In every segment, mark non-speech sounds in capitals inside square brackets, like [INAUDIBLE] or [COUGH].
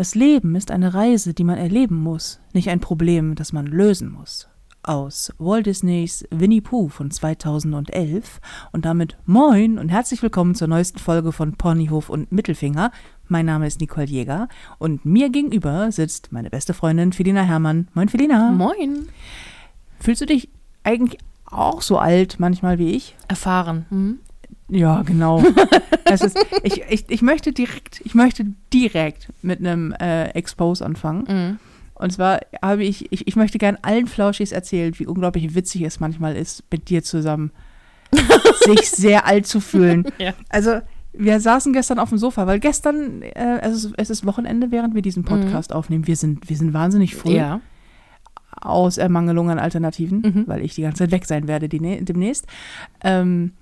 Das Leben ist eine Reise, die man erleben muss, nicht ein Problem, das man lösen muss. Aus Walt Disneys Winnie Pooh von 2011 und damit moin und herzlich willkommen zur neuesten Folge von Ponyhof und Mittelfinger. Mein Name ist Nicole Jäger und mir gegenüber sitzt meine beste Freundin Felina Herrmann. Moin Felina. Moin. Fühlst du dich eigentlich auch so alt manchmal wie ich? Erfahren. Mhm. Ja, genau. [LAUGHS] ist, ich, ich, ich möchte direkt, ich möchte direkt mit einem äh, Expose anfangen. Mhm. Und zwar habe ich, ich, ich möchte gern allen Flauschis erzählen, wie unglaublich witzig es manchmal ist, mit dir zusammen [LAUGHS] sich sehr alt zu fühlen. Ja. Also, wir saßen gestern auf dem Sofa, weil gestern, äh, es, ist, es ist Wochenende, während wir diesen Podcast aufnehmen. Wir sind, wir sind wahnsinnig früh Ja. aus Ermangelung an Alternativen, Mhm. weil ich die ganze Zeit weg sein werde nä- demnächst. Ähm,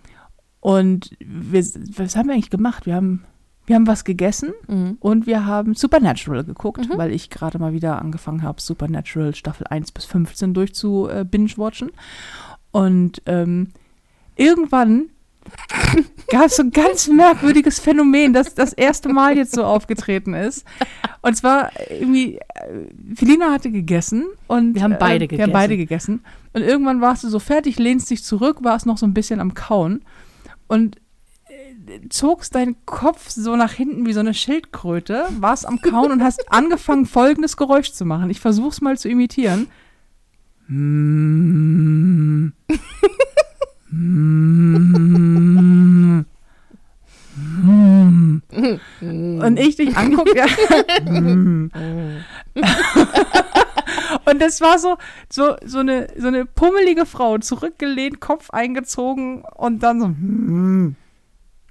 und wir, was haben wir eigentlich gemacht? Wir haben, wir haben was gegessen Mhm. und wir haben Supernatural geguckt, Mhm. weil ich gerade mal wieder angefangen habe, Supernatural Staffel 1 bis 15 durchzu äh, binge-watchen. Und ähm, irgendwann [LAUGHS] gab es so ein ganz merkwürdiges Phänomen, das das erste Mal jetzt so aufgetreten ist. Und zwar irgendwie, äh, Felina hatte gegessen und Wir haben beide äh, Wir haben gegessen. beide gegessen. Und irgendwann warst du so fertig, lehnst dich zurück, warst noch so ein bisschen am Kauen und äh, zogst deinen Kopf so nach hinten wie so eine Schildkröte, warst am Kauen und hast angefangen, folgendes Geräusch zu machen. Ich versuch's mal zu imitieren. Mm. Mm. Mm. Und ich dich angucke, ja. [LAUGHS] [LAUGHS] Und das war so, so, so, eine, so eine pummelige Frau, zurückgelehnt, Kopf eingezogen und dann so, hm,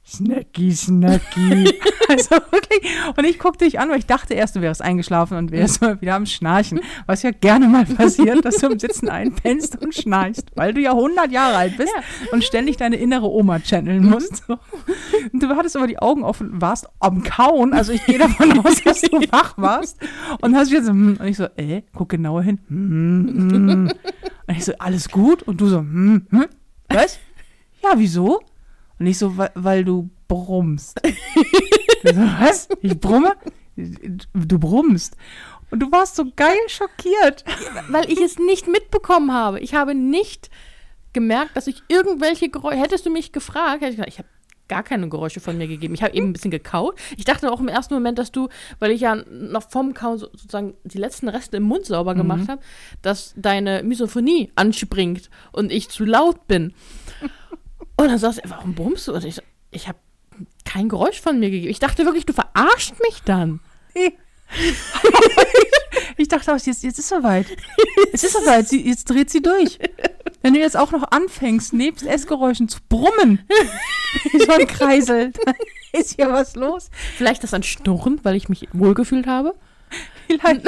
Snacky, Snacky. [LAUGHS] also wirklich. Und ich guckte dich an, weil ich dachte erst, du wärst eingeschlafen und wärst mal wieder am Schnarchen. Was ja gerne mal passiert, dass du im Sitzen einpennst und schnarchst, weil du ja 100 Jahre alt bist und ständig deine innere Oma channeln musst. So. Und du hattest aber die Augen offen, warst am Kauen. Also ich gehe davon aus, dass du [LAUGHS] wach warst. Und hast wieder so, hm. und ich so, äh, guck genauer hin. Hm, hm. Und ich so, alles gut? Und du so, hm, hm. Was? Ja, wieso? Und ich so, weil, weil du brummst. [LAUGHS] So, was? Ich brumme? Du brummst. Und du warst so geil schockiert. Weil ich es nicht mitbekommen habe. Ich habe nicht gemerkt, dass ich irgendwelche Geräusche. Hättest du mich gefragt, hätte ich gesagt, ich habe gar keine Geräusche von mir gegeben. Ich habe eben ein bisschen gekaut. Ich dachte auch im ersten Moment, dass du, weil ich ja noch vom Kauen so- sozusagen die letzten Reste im Mund sauber gemacht habe, dass deine Misophonie anspringt und ich zu laut bin. Und dann sagst du, warum brummst du? Und ich, so, ich habe kein Geräusch von mir gegeben. Ich dachte wirklich, du verarscht mich dann. [LAUGHS] Ich dachte auch, jetzt, jetzt ist soweit. Es ist soweit. Sie, jetzt dreht sie durch. Wenn du jetzt auch noch anfängst, nebst Essgeräuschen zu brummen, wie so ein Kreisel, dann ist hier was los. Vielleicht das an Schnurren, weil ich mich wohlgefühlt habe. Vielleicht.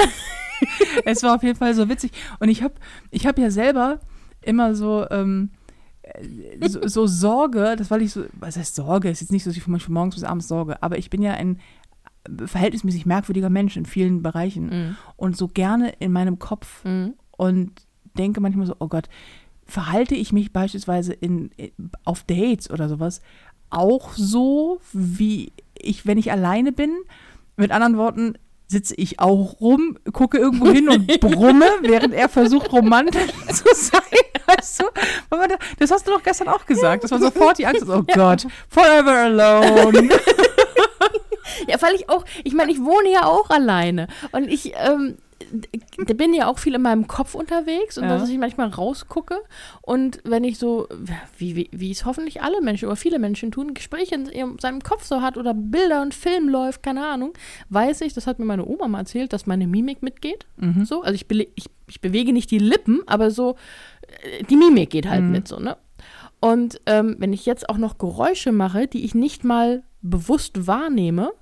es war auf jeden Fall so witzig. Und ich habe ich hab ja selber immer so, ähm, äh, so, so Sorge, das weil ich so, was heißt Sorge, ist jetzt nicht so, dass ich von morgens bis abends sorge, aber ich bin ja ein verhältnismäßig merkwürdiger Mensch in vielen Bereichen Mhm. und so gerne in meinem Kopf Mhm. und denke manchmal so, oh Gott, verhalte ich mich beispielsweise in, in, auf Dates oder sowas auch so, wie ich, wenn ich alleine bin? Mit anderen Worten, sitze ich auch rum, gucke irgendwo hin und [LAUGHS] brumme, während er versucht, romantisch [LAUGHS] zu sein. Weißt du? Das hast du doch gestern auch gesagt, dass man sofort die Angst hat, oh Gott, forever alone. [LAUGHS] Ja, weil ich auch, ich meine, ich wohne ja auch alleine und ich ähm, d- bin ja auch viel in meinem Kopf unterwegs und Ja. dass ich manchmal rausgucke und wenn ich so, wie, wie, wie es hoffentlich alle Menschen oder viele Menschen tun, Gespräche in ihrem, seinem Kopf so hat oder Bilder und Film läuft, keine Ahnung, weiß ich, das hat mir meine Oma mal erzählt, dass meine Mimik mitgeht. Mhm. So, also ich, ich, ich bewege nicht die Lippen, aber so, äh, die Mimik geht halt Mhm. mit so, ne? Und ähm, wenn ich jetzt auch noch Geräusche mache, die ich nicht mal bewusst wahrnehme,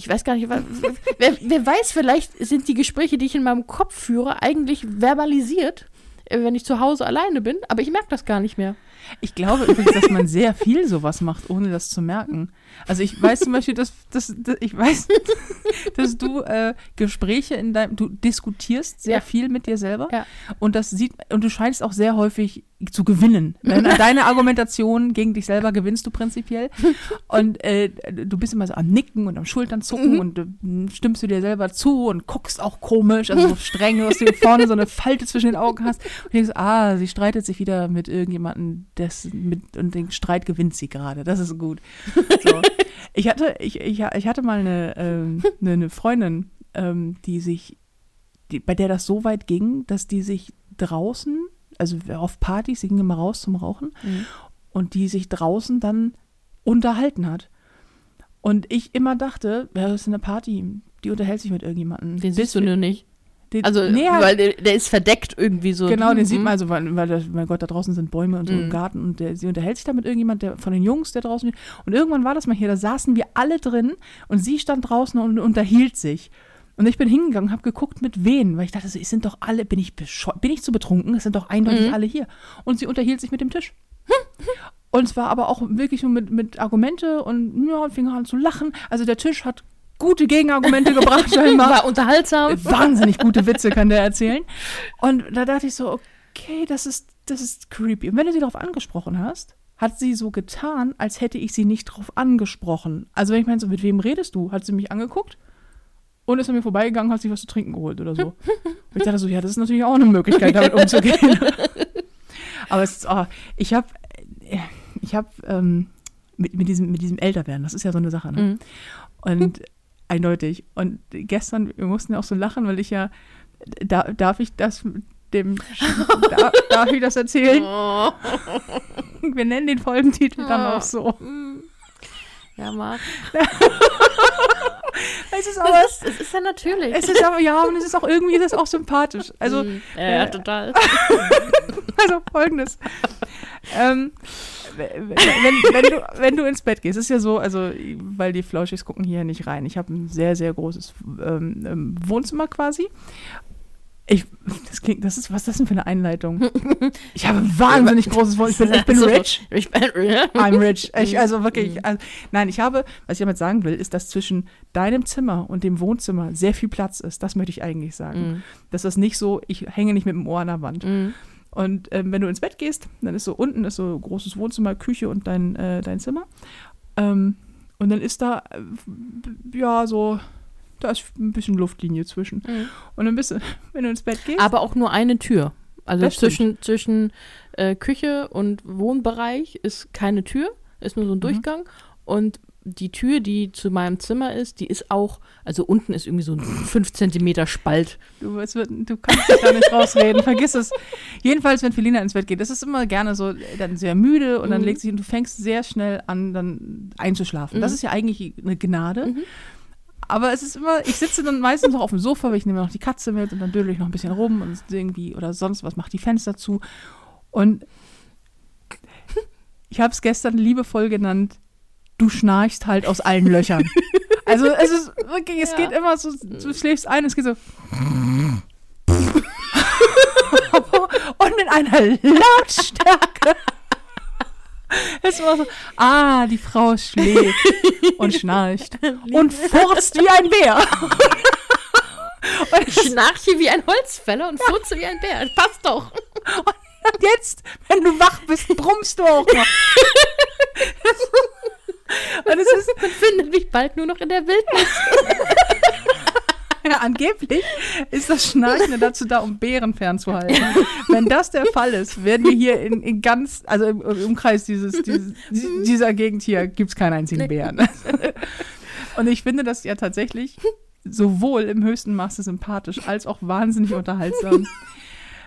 ich weiß gar nicht, wer, wer weiß, vielleicht sind die Gespräche, die ich in meinem Kopf führe, eigentlich verbalisiert wenn ich zu Hause alleine bin, aber ich merke das gar nicht mehr. Ich glaube übrigens, dass man sehr viel sowas macht, ohne das zu merken. Also ich weiß zum Beispiel, dass, dass, dass ich weiß, [LAUGHS] dass du äh, Gespräche in deinem, du diskutierst sehr Ja. viel mit dir selber Ja. und das sieht und du scheinst auch sehr häufig zu gewinnen. Deine, deine Argumentation gegen dich selber gewinnst du prinzipiell und äh, du bist immer so am Nicken und am Schultern zucken und äh, stimmst du dir selber zu und guckst auch komisch, also so streng, dass du hier vorne so eine Falte zwischen den Augen hast und denkst, ah, sie streitet sich wieder mit irgendjemandem, mit und den Streit gewinnt sie gerade. Das ist gut. [LAUGHS] So. Ich hatte, ich, ich, ich hatte mal eine, ähm, eine, eine Freundin, ähm, die sich, die, bei der das so weit ging, dass die sich draußen, also auf Partys, sie ging immer raus zum Rauchen und die sich draußen dann unterhalten hat. Und ich immer dachte, ja, das ist eine Party, die unterhält sich mit irgendjemandem. Den siehst du nur nicht. Den, Also, nee, weil der, der ist verdeckt irgendwie so. Genau, den sieht Mhm. man, also, weil, weil das, mein Gott, da draußen sind Bäume und so im Mhm. Garten und der, sie unterhält sich da mit irgendjemand, der von den Jungs, der draußen Und irgendwann war das mal hier, da saßen wir alle drin und sie stand draußen und unterhielt sich. Und ich bin hingegangen, habe geguckt, mit wen, weil ich dachte, so, es sind doch alle, bin ich bin ich zu betrunken? Es sind doch eindeutig Mhm. alle hier. Und sie unterhielt sich mit dem Tisch. und es war aber auch wirklich nur mit, mit Argumente und ja, und fing an zu lachen. Also der Tisch hat gute Gegenargumente gebracht, scheinbar [LAUGHS] War unterhaltsam. wahnsinnig gute Witze kann der erzählen. Und da dachte ich so, okay, das ist, das ist creepy. Und wenn du sie darauf angesprochen hast, hat sie so getan, als hätte ich sie nicht darauf angesprochen. Also wenn ich meine, so, mit wem redest du? Hat sie mich angeguckt und ist an mir vorbeigegangen, hat sich was zu trinken geholt oder so. Und [LAUGHS] ich dachte so, ja, das ist natürlich auch eine Möglichkeit, damit umzugehen. [LAUGHS] Aber es ist, oh, ich habe, ich habe ähm, mit, mit, diesem, mit diesem Älterwerden, das ist ja so eine Sache, ne? Mhm. Und eindeutig. Und gestern, wir mussten ja auch so lachen, weil ich ja, da, darf ich das dem, [LAUGHS] da, darf ich das erzählen? Oh. Wir nennen den Folgentitel dann auch so. Ja, Marc. [LAUGHS] Es ist aber, Es ist, es ist ja natürlich. es ist aber, ja, und es ist auch irgendwie, es ist auch sympathisch. Also, Mhm. ja, ja, total. [LAUGHS] also folgendes. ähm, wenn, wenn, du, wenn du ins Bett gehst, ist ja so, also, weil die Flauschis gucken hier nicht rein. Ich habe ein sehr, sehr großes ähm, ähm, Wohnzimmer quasi. Ich, das klingt, das ist, was ist das denn für eine Einleitung? Ich habe ein wahnsinnig großes Wohnzimmer. Ich bin, ich bin rich. Ich bin rich. I'm rich. Ich, also wirklich. Also, nein, ich habe, was ich damit sagen will, ist, dass zwischen deinem Zimmer und dem Wohnzimmer sehr viel Platz ist. Das möchte ich eigentlich sagen. Mhm. Dass das nicht so, ich hänge nicht mit dem Ohr an der Wand. Mhm. Und ähm, wenn du ins Bett gehst, dann ist so unten ist so großes Wohnzimmer, Küche und dein, äh, dein Zimmer. Ähm, und dann ist da, äh, ja, so, da ist ein bisschen Luftlinie zwischen. Mhm. Und dann bist du, [LAUGHS] wenn du ins Bett gehst, Aber auch nur eine Tür. Also zwischen, zwischen äh, Küche und Wohnbereich ist keine Tür, ist nur so ein Mhm. Durchgang. Und die Tür, die zu meinem Zimmer ist, die ist auch, also unten ist irgendwie so ein 5 Zentimeter Spalt. du, es wird, du kannst dich da nicht rausreden, vergiss es. Jedenfalls, wenn Felina ins Bett geht, das ist immer gerne so, dann sehr müde und dann Mhm. legt sich und du fängst sehr schnell an, dann einzuschlafen. Das Mhm. ist ja eigentlich eine Gnade. Mhm. Aber es ist immer, ich sitze dann meistens noch auf dem Sofa, weil ich nehme noch die Katze mit und dann dödel ich noch ein bisschen rum und irgendwie oder sonst was, mach die Fenster zu. Und ich habe es gestern liebevoll genannt, du schnarchst halt aus allen Löchern. [LAUGHS] Also es ist wirklich, es Ja. geht immer so, du schläfst ein, es geht so. [LAUGHS] und in einer Lautstärke. Es war so, ah, die Frau schläft und schnarcht und [LAUGHS] furzt wie ein Bär. und, Ich schnarche wie ein Holzfäller und furze wie ein Bär. Passt doch. und jetzt, wenn du wach bist, brummst du auch noch. Und es ist, Man findet mich bald nur noch in der Wildnis. [LAUGHS] ja, angeblich ist das Schnarchen dazu da, um Bären fernzuhalten. Wenn das der Fall ist, werden wir hier in, in ganz, also im, im Umkreis dieses, dieses, dieser Gegend hier, gibt es keinen einzigen Bären. [LAUGHS] Und ich finde das ja tatsächlich sowohl im höchsten Maße sympathisch als auch wahnsinnig unterhaltsam. [LAUGHS]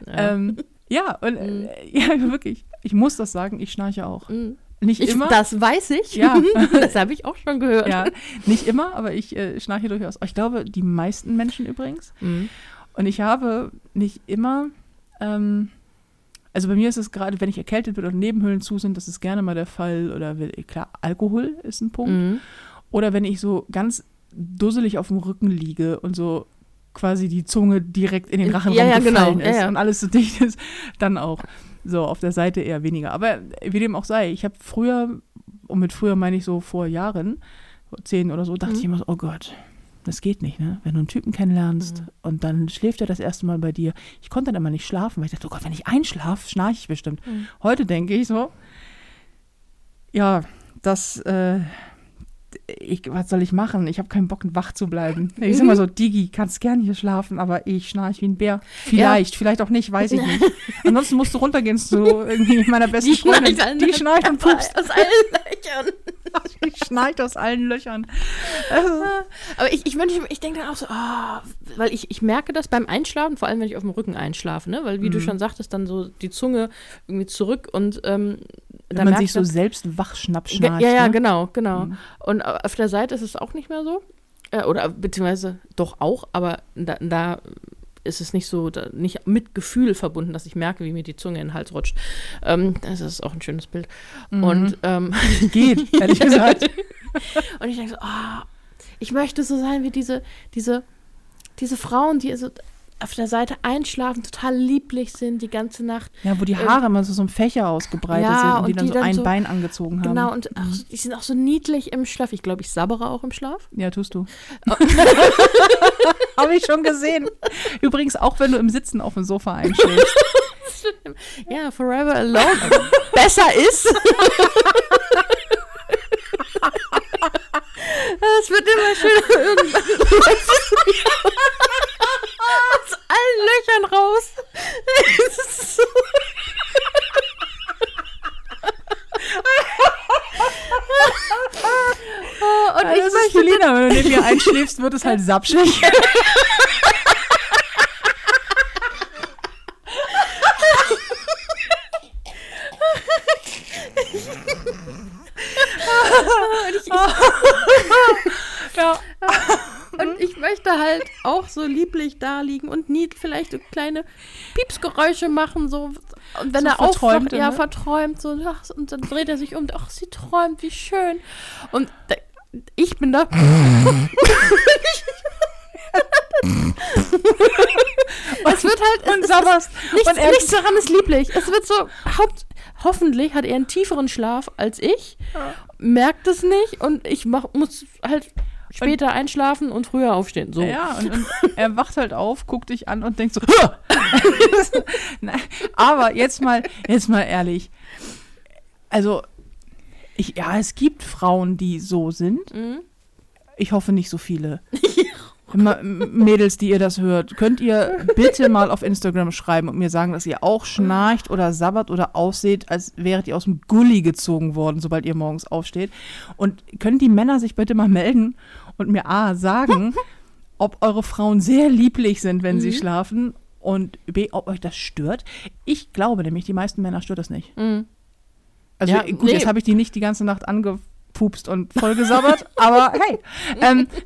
Ja. Ähm, ja, und äh, ja, wirklich. Ich muss das sagen, ich schnarche auch. Mhm. Nicht Ich, immer. das weiß ich. Ja. [LAUGHS] Das habe ich auch schon gehört. ja, nicht immer, aber ich äh, schnarche durchaus. Ich glaube, die meisten Menschen übrigens. Mhm. Und ich habe nicht immer, ähm, also bei mir ist es gerade, wenn ich erkältet bin und Nebenhöhlen zu sind, das ist gerne mal der Fall. Oder will- klar, Alkohol ist ein Punkt. Mhm. Oder wenn ich so ganz dusselig auf dem Rücken liege und so quasi die Zunge direkt in den Rachenraum ja, ja, genau. gefallen Ja, ist ja. und alles so dicht ist, dann auch. So, auf der Seite eher weniger. Aber wie dem auch sei, ich habe früher, und mit früher meine ich so vor Jahren, vor zehn oder so, dachte Mhm. ich immer so, oh Gott, das geht nicht, ne? Wenn du einen Typen kennenlernst Mhm. und dann schläft er das erste Mal bei dir. Ich konnte dann immer nicht schlafen, weil ich dachte, oh Gott, wenn ich einschlafe, schnarche ich bestimmt. Mhm. Heute denke ich so, ja, das, äh, ich, was soll ich machen? Ich habe keinen Bock, wach zu bleiben. [LAUGHS] Ich sag mal so, Digi, kannst gern hier schlafen, aber ich schnarch wie ein Bär. Vielleicht, vielleicht auch nicht, weiß ich [LAUGHS] nicht. Ansonsten musst du runtergehen zu irgendwie meiner besten Die Freundin. schnarcht Die schnarcht und pupst. Aus allen [LAUGHS] Löchern. Die schnarcht aus allen Löchern. Also, Aber ich, ich, ich, ich denke dann auch so, ah, weil ich, ich merke das beim Einschlafen, vor allem wenn ich auf dem Rücken einschlafe, ne? Weil wie du Mhm. schon sagtest, dann so die Zunge irgendwie zurück und ähm, wenn da man sich ich so selbst wachschnapp Ge- schnarcht. Ja, ja, ne? genau, genau. Mhm. Und auf der Seite ist es auch nicht mehr so. Äh, oder beziehungsweise doch auch, aber da, da ist es nicht so, da, nicht mit Gefühl verbunden, dass ich merke, wie mir die Zunge in den Hals rutscht. Ähm, das ist auch ein schönes Bild. Mhm. Und ähm, Geht, [LAUGHS] ehrlich gesagt. [LAUGHS] Und ich denke so, ah, ich möchte so sein wie diese, diese, diese Frauen, die so auf der Seite einschlafen, total lieblich sind die ganze Nacht. Ja, wo die Haare immer so, so im Fächer ausgebreitet Ja, sind und die und dann die so dann ein so- Bein angezogen haben. Genau, und auch, so- die sind auch so niedlich im Schlaf. Ich glaube, ich sabbere auch im Schlaf. Ja, tust du. [LAUGHS] Habe ich schon gesehen. Übrigens, auch wenn du im Sitzen auf dem Sofa einschläfst. [LAUGHS] Ja, Forever Alone. Besser ist. [LAUGHS] Es wird immer schöner irgendwann. Aus allen Löchern raus. Ist so Oh, und Ja, ich das ist möchte Felina, wenn du neben mir einschläfst, wird es halt sapschig. [LAUGHS] ja. Möchte halt auch so lieblich da liegen und nie vielleicht so kleine Piepsgeräusche machen, so. Und wenn So er aufwacht, ja, ne? verträumt, so, ach, und dann dreht er sich um, ach, sie träumt, wie schön. Und da, ich bin da. [LAUGHS] es wird halt, es Und sabberst. nichts, Und nichts daran ist lieblich. Es wird so, haupt, hoffentlich hat er einen tieferen Schlaf als ich, merkt es nicht und ich mach, muss halt später einschlafen und früher aufstehen. So. Ja, und, und [LAUGHS] er wacht halt auf, guckt dich an und denkt so, [LAUGHS] aber jetzt mal, jetzt mal ehrlich. Also, ich, ja, es gibt Frauen, die so sind. Mhm. Ich hoffe nicht so viele. [LAUGHS] M- Mädels, die ihr das hört, könnt ihr bitte mal auf Instagram schreiben und mir sagen, dass ihr auch schnarcht oder sabbert oder ausseht, als wäret ihr aus dem Gully gezogen worden, sobald ihr morgens aufsteht. Und können die Männer sich bitte mal melden und mir A sagen, [LAUGHS] ob eure Frauen sehr lieblich sind, wenn sie schlafen und B, ob euch das stört. Ich glaube nämlich, die meisten Männer stört das nicht. Mhm. Also Ja, gut, nee. jetzt habe ich die nicht die ganze Nacht angepupst und vollgesabbert, [LAUGHS] aber hey. Ähm, [LAUGHS]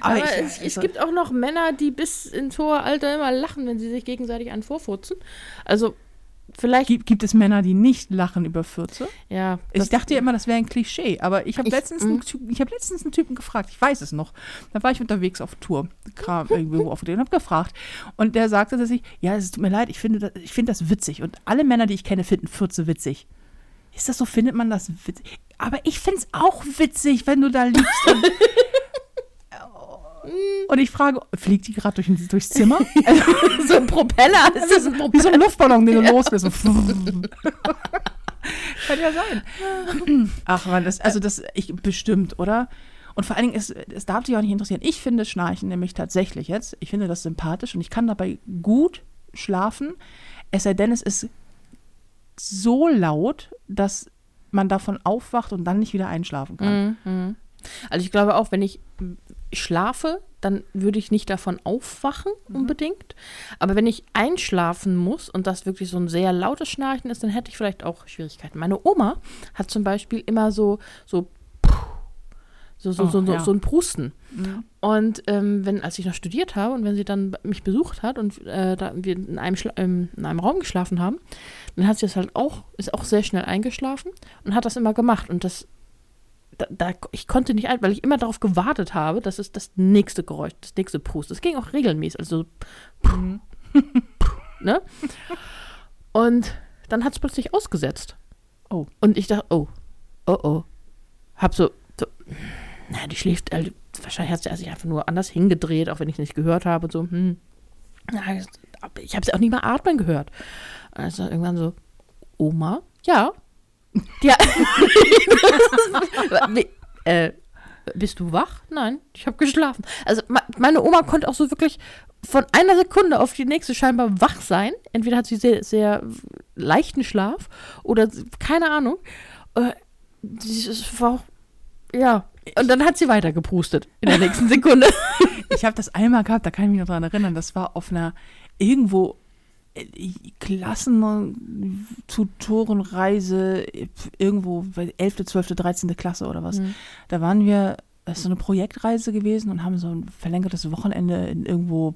Aber, ich- es, es gibt auch noch Männer, die bis ins hohe Alter immer lachen, wenn sie sich gegenseitig einen vorfurzen. Also vielleicht, Gibt, gibt es Männer, die nicht lachen über Fürze? ja. Ich dachte ja immer, das wäre ein Klischee, aber ich habe letztens, mm. einen ich hab letztens einen Typen gefragt, ich weiß es noch. Da war ich unterwegs auf Tour, kam [LAUGHS] irgendwo auf den und habe gefragt. Und der sagte, dass ich, ja, es tut mir leid, ich finde, das, ich finde das witzig. Und alle Männer, die ich kenne, finden Fürze witzig. Ist das so, findet man das witzig? Aber ich finde es auch witzig, wenn du da liegst. Und, [LAUGHS] und ich frage, fliegt die gerade durch, durchs Zimmer? [LAUGHS] so ein Propeller. [LAUGHS] Ist das ein Wie Propeller? so ein Luftballon, den du [LAUGHS] loslässt. So. Kann ja sein. Ach man, das, also das, ich, bestimmt, oder? Und vor allen Dingen, es, es darf dich auch nicht interessieren. Ich finde Schnarchen nämlich tatsächlich jetzt, ich finde das sympathisch und ich kann dabei gut schlafen, es sei denn, es ist so laut, dass man davon aufwacht und dann nicht wieder einschlafen kann. Mhm. Also ich glaube auch, wenn ich schlafe, dann würde ich nicht davon aufwachen unbedingt. Aber wenn ich einschlafen muss und das wirklich so ein sehr lautes Schnarchen ist, dann hätte ich vielleicht auch Schwierigkeiten. Meine Oma hat zum Beispiel immer so so so, so, Oh, so, so, ja. so ein Prusten. Mhm. Und ähm, wenn, als ich noch studiert habe und wenn sie dann mich besucht hat und äh, da wir in einem, Schla ähm, in einem Raum geschlafen haben, dann hat sie das halt auch, ist auch sehr schnell eingeschlafen und hat das immer gemacht. Und das da, da, ich konnte nicht ein, weil ich immer darauf gewartet habe, dass es das nächste Geräusch, das nächste Pust. Das ging auch regelmäßig. Also, Mhm. ne? Und dann hat es plötzlich ausgesetzt. Oh. Und ich dachte, oh, oh, oh. Hab so, so na, die schläft, also, wahrscheinlich hat sie sich einfach nur anders hingedreht, auch wenn ich es nicht gehört habe. Und so, hm. Ich habe sie auch nicht mal atmen gehört. Also irgendwann so, Oma? Ja. Ja. [LAUGHS] Äh, bist du wach? Nein, ich habe geschlafen. Also me- meine Oma konnte auch so wirklich von einer Sekunde auf die nächste scheinbar wach sein. Entweder hat sie sehr, sehr leichten Schlaf oder keine Ahnung. Äh, das war auch, ja. Und dann hat sie weiter geprustet in der nächsten Sekunde. [LAUGHS] Ich habe das einmal gehabt, da kann ich mich noch dran erinnern. Das war auf einer irgendwo Klassentutorenreise, irgendwo bei 11., 12., 13. Klasse oder was. Mhm. Da waren wir, das ist so eine Projektreise gewesen und haben so ein verlängertes Wochenende in irgendwo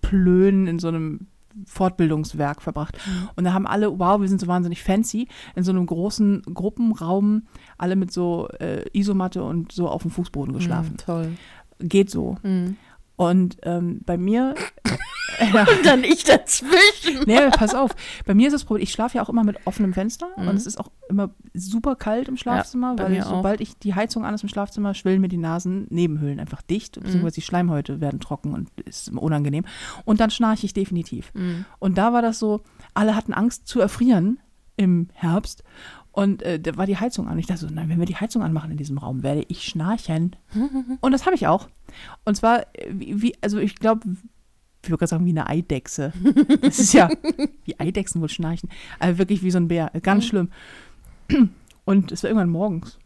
Plön in so einem Fortbildungswerk verbracht. Und da haben alle, wow, wir sind so wahnsinnig fancy, in so einem großen Gruppenraum, alle mit so äh, Isomatte und so auf dem Fußboden geschlafen. toll. Geht so. Mhm. Und ähm, bei mir, ja, Und dann ich dazwischen. nee, pass auf, bei mir ist das Problem, ich schlafe ja auch immer mit offenem Fenster Mhm. und es ist auch immer super kalt im Schlafzimmer, bei weil sobald ich die Heizung an ist im Schlafzimmer, schwillen mir die Nasennebenhöhlen einfach dicht, Mhm. beziehungsweise die Schleimhäute werden trocken und ist immer unangenehm. Und dann schnarche ich definitiv. Mhm. Und da war das so, alle hatten Angst zu erfrieren im Herbst. Und äh, da war die Heizung an. Ich dachte so, nein, wenn wir die Heizung anmachen in diesem Raum, werde ich schnarchen. [LAUGHS] Und das habe ich auch. Und zwar, äh, wie also ich glaube, ich würde gerade sagen, wie eine Eidechse. Das ist ja, [LAUGHS] wie Eidechsen wohl schnarchen. Also wirklich wie so ein Bär. Ganz schlimm. Und es war irgendwann morgens.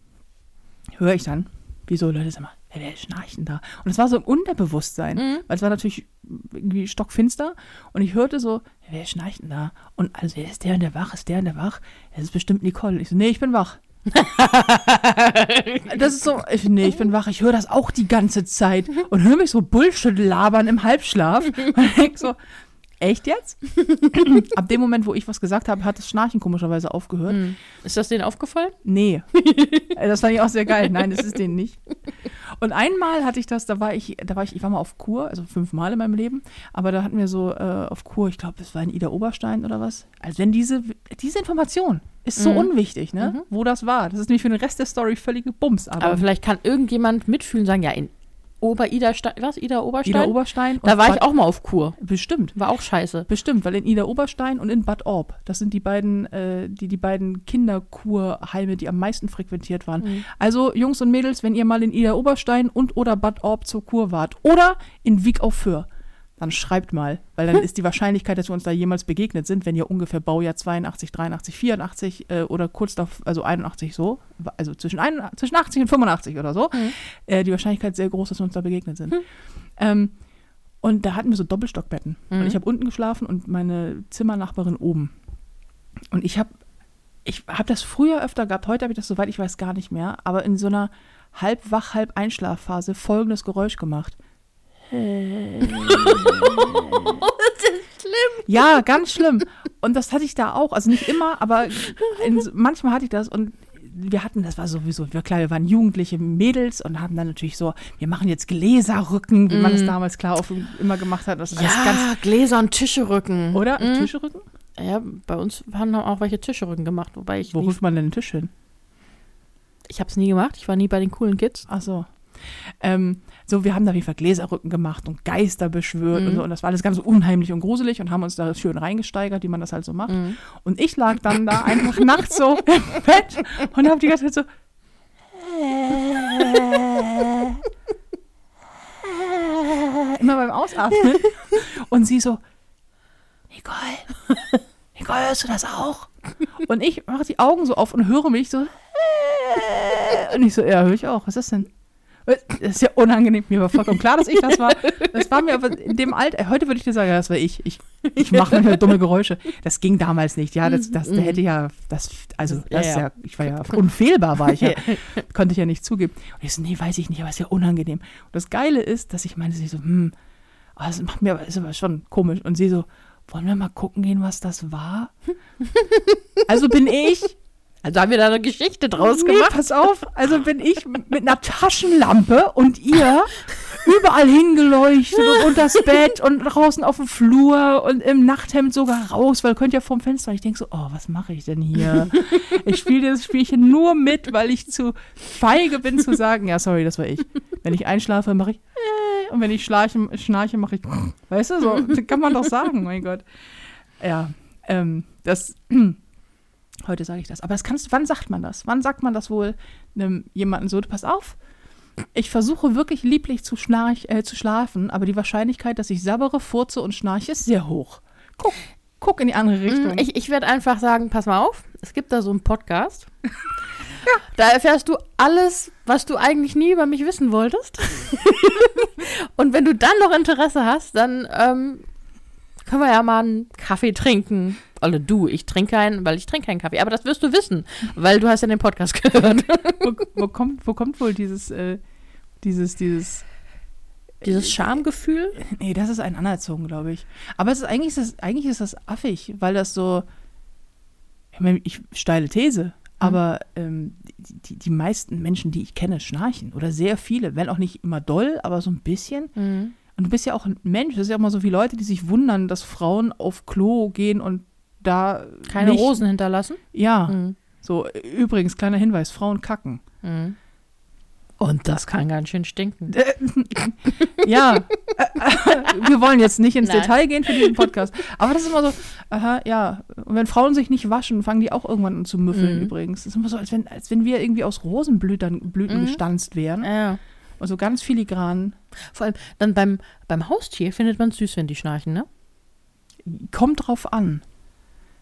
Höre ich dann, wieso, Leute, sag mal, wer, wer schnarcht denn da? Und es war so im Unterbewusstsein. Mhm. Weil es war natürlich irgendwie stockfinster. Und ich hörte so, wer schnarcht denn da? Und also, ist der und der wach? Ist der und der wach? Es ist bestimmt Nicole. Ich so, nee, ich bin wach. [LAUGHS] das ist so, ich, nee, ich bin wach. Ich höre das auch die ganze Zeit. Und höre mich so Bullshit labern im Halbschlaf. [LAUGHS] Und denk so, echt jetzt? [LAUGHS] Ab dem Moment, wo ich was gesagt habe, hat das Schnarchen komischerweise aufgehört. Mhm. Ist das denen aufgefallen? Nee. [LAUGHS] Äh, das fand ich auch sehr geil. Nein, das ist denen nicht. Und einmal hatte ich das, da war ich, da war ich, ich war mal auf Kur, also fünfmal in meinem Leben, aber da hatten wir so äh, auf Kur, ich glaube, es war in Ida Oberstein oder was. Also wenn diese, diese Information ist so Mhm. unwichtig, ne? Mhm. Wo das war. Das ist nämlich für den Rest der Story völlige Bums. Aber, Aber vielleicht kann irgendjemand mitfühlen und sagen, ja, in Ober-Ida, was? Ida Oberstein? Ida Oberstein. da war Bad, ich auch mal auf Kur. Bestimmt. War auch scheiße. Bestimmt, weil in Ida Oberstein und in Bad Orb, das sind die beiden, äh, die, die beiden Kinderkurheime, die am meisten frequentiert waren. Mhm. Also Jungs und Mädels, wenn ihr mal in Ida Oberstein und oder Bad Orb zur Kur wart oder in Wieg auf Föhr, dann schreibt mal, weil dann [LAUGHS] ist die Wahrscheinlichkeit, dass wir uns da jemals begegnet sind, wenn ihr ungefähr Baujahr 82, 83, 84 äh, oder kurz davor, also 81 so, also zwischen, ein, zwischen 80 und 85 oder so, Mhm. äh, die Wahrscheinlichkeit sehr groß, dass wir uns da begegnet sind. Hm. Ähm, und da hatten wir so Doppelstockbetten. Mhm. Und ich habe unten geschlafen und meine Zimmernachbarin oben. Und ich habe ich habe das früher öfter gehabt, heute habe ich das, soweit ich weiß, gar nicht mehr, aber in so einer halb wach, halb Einschlafphase folgendes Geräusch gemacht. Schlimm. Ja, ganz schlimm. Und das hatte ich da auch. Also nicht immer, aber in, manchmal hatte ich das. Und wir hatten, das war sowieso, wir, klar, wir waren jugendliche Mädels und haben dann natürlich so, wir machen jetzt Gläserrücken, wie man es Mm. damals klar auf, immer gemacht hat. Das ist alles ganz, Ja, Gläser und Tischerücken. oder? Mhm. Tischrücken? Ja, bei uns haben auch welche Tischerücken gemacht, wobei ich Wo rückt man denn den Tisch hin? ich habe es nie gemacht. Ich war nie bei den coolen Kids. Ach so. Ähm, so, wir haben da auf jeden Fall Gläserrücken gemacht und Geister beschwört und Mhm. so. Und das war alles ganz unheimlich und gruselig und haben uns da schön reingesteigert, wie man das halt so macht. Mhm. Und ich lag dann da einfach nachts so im Bett und habe die ganze Zeit so. Immer beim Ausatmen. Und sie so, Nicole, Nicole, hörst du das auch? Und ich mache die Augen so auf und höre mich so. Und ich so, ja, höre ich auch. Was ist das denn? Das ist ja unangenehm. Mir war vollkommen klar, dass ich das war. [LAUGHS] Das war mir aber in dem Alter, heute würde ich dir sagen, ja, das war ich. Ich, ich mache manchmal dumme Geräusche. Das ging damals nicht. Ja, das, das der hätte ja, das, also, Ja, das ist ja. ja, ich war ja unfehlbar, war ich ja. [LAUGHS] Konnte ich ja nicht zugeben. Und ich so, nee, weiß ich nicht, aber ist ja unangenehm. Und das Geile ist, dass ich meinte, sie so, hm, aber das macht mir aber, ist aber schon komisch. Und sie so, wollen wir mal gucken gehen, was das war? [LAUGHS] Also bin ich Also haben wir da eine Geschichte draus Nee, gemacht. pass auf, also bin ich mit einer Taschenlampe und ihr überall hingeleuchtet und unters Bett und draußen auf dem Flur und im Nachthemd sogar raus, weil ihr könnt ja vorm Fenster. Ich denke so, oh, was mache ich denn hier? Ich spiele dieses Spielchen nur mit, weil ich zu feige bin zu sagen, ja, sorry, das war ich. Wenn ich einschlafe, mache ich äh, und wenn ich schnarche, schnarche mache ich, weißt du, so kann man doch sagen, mein Gott. Ja, ähm, das Heute sage ich das. Aber das kannst, wann sagt man das? Wann sagt man das wohl einem jemanden so? Pass auf, ich versuche wirklich lieblich zu, schnarch, äh, zu schlafen, aber die Wahrscheinlichkeit, dass ich sabbere, furze und schnarche, ist sehr hoch. Guck, guck in die andere Richtung. Mm, Ich, ich werde einfach sagen, pass mal auf, es gibt da so einen Podcast. [LAUGHS] Da erfährst du alles, was du eigentlich nie über mich wissen wolltest. [LAUGHS] Und wenn du dann noch Interesse hast, dann ähm, können wir ja mal einen Kaffee trinken. Also du, ich trinke keinen, weil ich trinke keinen Kaffee. Aber das wirst du wissen, weil du hast ja den Podcast [LAUGHS] gehört. wo, wo, kommt, wo kommt wohl dieses, äh, dieses, dieses, Dieses Schamgefühl. nee, das ist ein Anerzogen, glaube ich. Aber es ist eigentlich, ist das, eigentlich ist das affig, weil das so, ich meine, ich steile These, aber ähm, die, die, die meisten Menschen, die ich kenne, schnarchen oder sehr viele, wenn auch nicht immer doll, aber so ein bisschen. Mhm. Und du bist ja auch ein Mensch. Das ist ja auch mal so wie Leute, die sich wundern, dass Frauen auf Klo gehen und da Keine nicht, Rosen hinterlassen. Ja, Mhm. so übrigens kleiner Hinweis: Frauen kacken. Mhm. Und das kann ganz schön stinken. [LAUGHS] Ja, äh, wir wollen jetzt nicht ins Nein. Detail gehen für diesen Podcast, aber das ist immer so, aha, ja. Und wenn Frauen sich nicht waschen, fangen die auch irgendwann an zu müffeln Mhm. übrigens. Das ist immer so, als wenn, als wenn wir irgendwie aus Rosenblütern Blüten Mhm. gestanzt wären. Ja. Und so ganz filigran. Vor allem dann beim, beim Haustier findet man es süß, wenn die schnarchen, ne? Kommt drauf an.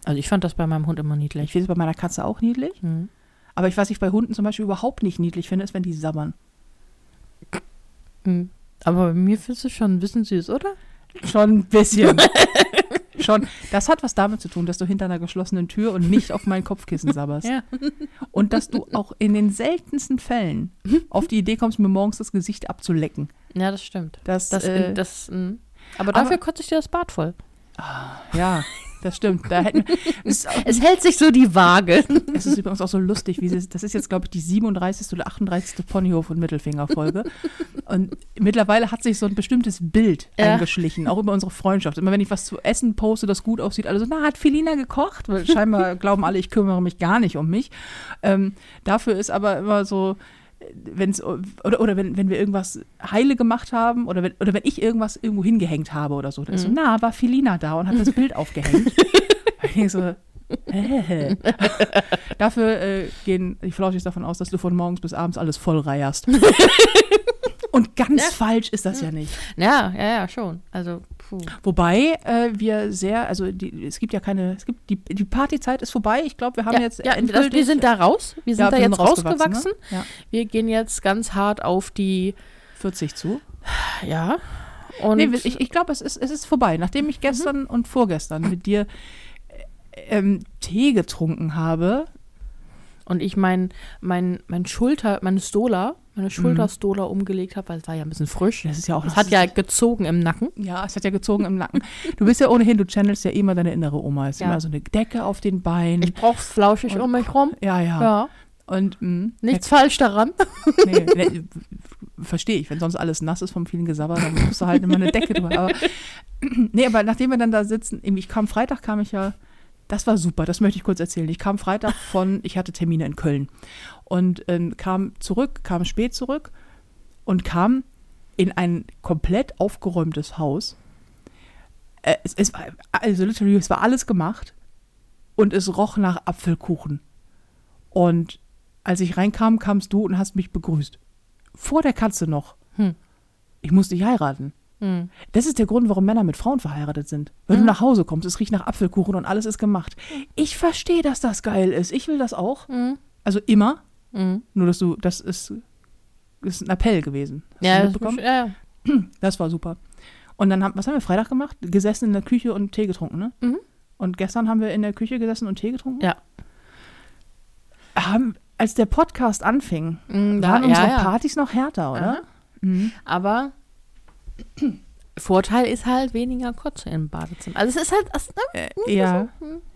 Also ich fand das bei meinem Hund immer Ich niedlich. finde es bei meiner Katze auch niedlich. Mhm. Aber ich, was ich bei Hunden zum Beispiel überhaupt nicht niedlich finde, ist, wenn die sabbern. Mhm. Aber bei mir findest du schon ein bisschen süß, oder? Schon ein bisschen. [LAUGHS] Schon. Das hat was damit zu tun, dass du hinter einer geschlossenen Tür und nicht auf mein Kopfkissen sabberst. Ja. Und dass du auch in den seltensten Fällen auf die Idee kommst, mir morgens das Gesicht abzulecken. Ja, das stimmt. Das, Das, äh, das, mh. aber dafür aber- kotze ich dir das Bad voll. ja, das stimmt. Da hätten, [LAUGHS] es, Es hält sich so die Waage. [LAUGHS] es ist übrigens auch so lustig, wie sie, das ist jetzt, glaube ich, die 37. oder 38. Ponyhof- und Mittelfinger-Folge. Und mittlerweile hat sich so ein bestimmtes Bild Ja. eingeschlichen, auch über unsere Freundschaft. Immer wenn ich was zu essen poste, das gut aussieht, alle so, na, hat Felina gekocht? Weil scheinbar [LAUGHS] glauben alle, ich kümmere mich gar nicht um mich. Ähm, dafür ist aber immer so, wenn es oder, oder wenn, wenn wir irgendwas heile gemacht haben oder wenn, oder wenn ich irgendwas irgendwo hingehängt habe oder so, dann ist so, na, war Felina da und hat das Bild [LAUGHS] aufgehängt. ich so, äh. Dafür äh, gehen die Flauschis davon aus, dass du von morgens bis abends alles voll reierst. [LAUGHS] Und ganz Ja. falsch ist das ja nicht. Ja, ja, ja, schon. Also, puh. Wobei äh, wir sehr, also die, es gibt ja keine, es gibt die, die Partyzeit ist vorbei. Ich glaube, wir haben ja, jetzt ja, das, endgültig- wir sind da raus. Wir sind Ja, da wir jetzt rausgewachsen. rausgewachsen, ne? Ja, Wir gehen jetzt ganz hart auf die, 40 zu. ja. Und Nee, ich, ich glaube, es ist, es ist vorbei. Nachdem ich gestern und vorgestern mit dir äh, ähm, Tee getrunken habe, Und ich mein, mein, mein Schulter, meine Stola, meine Schulterstola umgelegt habe, weil es war ja ein bisschen frisch. das ist ja auch Es hat ja gezogen im Nacken. Ja, es hat ja gezogen im Nacken. Du bist ja ohnehin, du channelst ja immer deine innere Oma. Es ist Ja. immer so eine Decke auf den Beinen. Ich brauch's flauschig Und- um mich rum. ja, ja, Ja. Und mh, Nichts falsch daran. nee, nee, verstehe ich. Wenn sonst alles nass ist vom vielen Gesabber, dann musst du halt immer eine Decke drüber. Aber, [CLEARS THROAT] nee, aber nachdem wir dann da sitzen, ich kam Freitag, kam ich ja, das war super, das möchte ich kurz erzählen. Ich kam Freitag von, ich hatte Termine in Köln und ähm, kam zurück, kam spät zurück und kam in ein komplett aufgeräumtes Haus. Äh, es, es war, also literally, es war alles gemacht und es roch nach Apfelkuchen. Und als ich reinkam, kamst du und hast mich begrüßt. Vor der Katze noch. Hm. Ich musste dich heiraten. Hm. Das ist der Grund, warum Männer mit Frauen verheiratet sind. Wenn du Mhm. nach Hause kommst, es riecht nach Apfelkuchen und alles ist gemacht. Ich verstehe, dass das geil ist. Ich will das auch. Mhm. Also immer. Mhm. Nur, dass du, das ist, ist ein Appell gewesen. Hast Ja, du das, mitbekommen? ja, Das war super. Und dann haben, was haben wir Freitag gemacht? Gesessen in der Küche und Tee getrunken, ne? Mhm. Und gestern haben wir in der Küche gesessen und Tee getrunken. Ja. Haben, als der Podcast anfing, Mhm, da- waren ja, unsere ja. Partys noch härter, oder? Mhm. Aber Vorteil ist halt weniger Kotze im Badezimmer. Also es ist halt, das, ne? Äh, ja.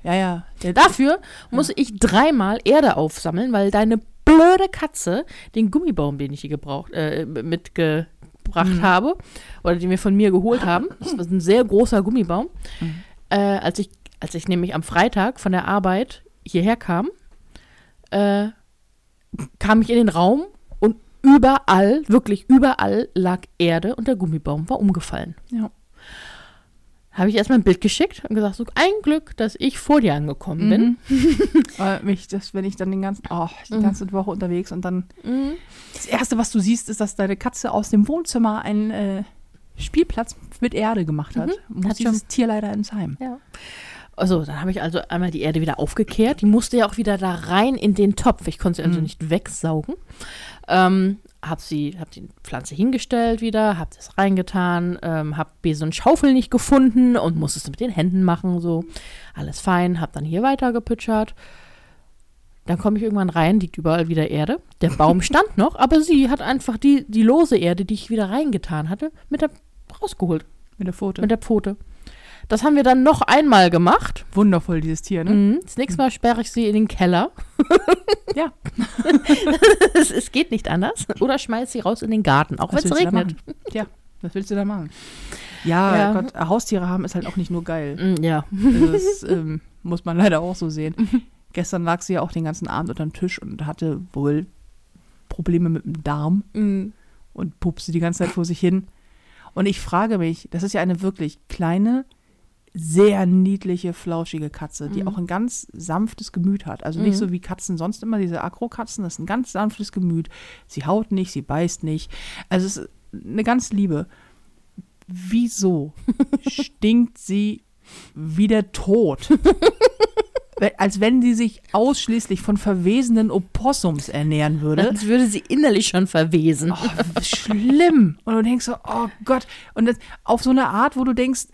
Ja, ja. Der, dafür muss ich dreimal Erde aufsammeln, weil deine blöde Katze den Gummibaum, den ich hier gebraucht, äh, mitgebracht habe, oder den wir von mir geholt haben, [LAUGHS] das ist ein sehr großer Gummibaum, äh, als ich, als ich nämlich am Freitag von der Arbeit hierher kam, äh, kam ich in den Raum überall, wirklich überall lag Erde und der Gummibaum war umgefallen. Ja. Habe ich erstmal ein Bild geschickt und gesagt, so ein Glück, dass ich vor dir angekommen bin. [LAUGHS] Äh, mich, das, wenn ich dann den ganzen, oh, die Mhm. ganze Woche unterwegs und dann das Erste, was du siehst, ist, dass deine Katze aus dem Wohnzimmer einen äh, Spielplatz mit Erde gemacht hat. Muss Mhm. hat dieses Tier leider ins Heim. Ja. Also, dann habe ich also einmal die Erde wieder aufgekehrt. Die musste ja auch wieder da rein in den Topf. Ich konnte sie also nicht wegsaugen. Ähm, hab sie, hab die Pflanze hingestellt wieder, hab das reingetan, ähm, hab Besen und Schaufel nicht gefunden und musste es mit den Händen machen, so. Alles fein, hab dann hier weiter gepütschert. Dann komme ich irgendwann rein, liegt überall wieder Erde. Der Baum [LAUGHS] stand noch, aber sie hat einfach die, die lose Erde, die ich wieder reingetan hatte, mit der rausgeholt, Mit der Pfote. mit der Pfote. Das haben wir dann noch einmal gemacht. Wundervoll, dieses Tier, ne? Mhm. Das nächste Mal sperre ich sie in den Keller. Ja. [LAUGHS] es, es geht nicht anders. Oder schmeiß sie raus in den Garten, auch wenn es regnet. Tja, was willst du da machen? Ja, Ja. Gott, Haustiere haben ist halt auch nicht nur geil. Mm, Ja. Also das ähm, muss man leider auch so sehen. Gestern lag sie ja auch den ganzen Abend unter dem Tisch und hatte wohl Probleme mit dem Darm Mm. und pupste die ganze Zeit vor sich hin. Und ich frage mich, das ist ja eine wirklich kleine, sehr niedliche, flauschige Katze, die auch ein ganz sanftes Gemüt hat. Also nicht so wie Katzen sonst immer, diese Akro-Katzen, das ist ein ganz sanftes Gemüt. Sie haut nicht, sie beißt nicht. Also es ist eine ganz Liebe. Wieso [LAUGHS] stinkt sie wie der Tod? Als wenn sie sich ausschließlich von verwesenen Opossums ernähren würde. Als würde sie innerlich schon verwesen. Oh, schlimm. Und du denkst so, oh Gott. Und das auf so eine Art, wo du denkst,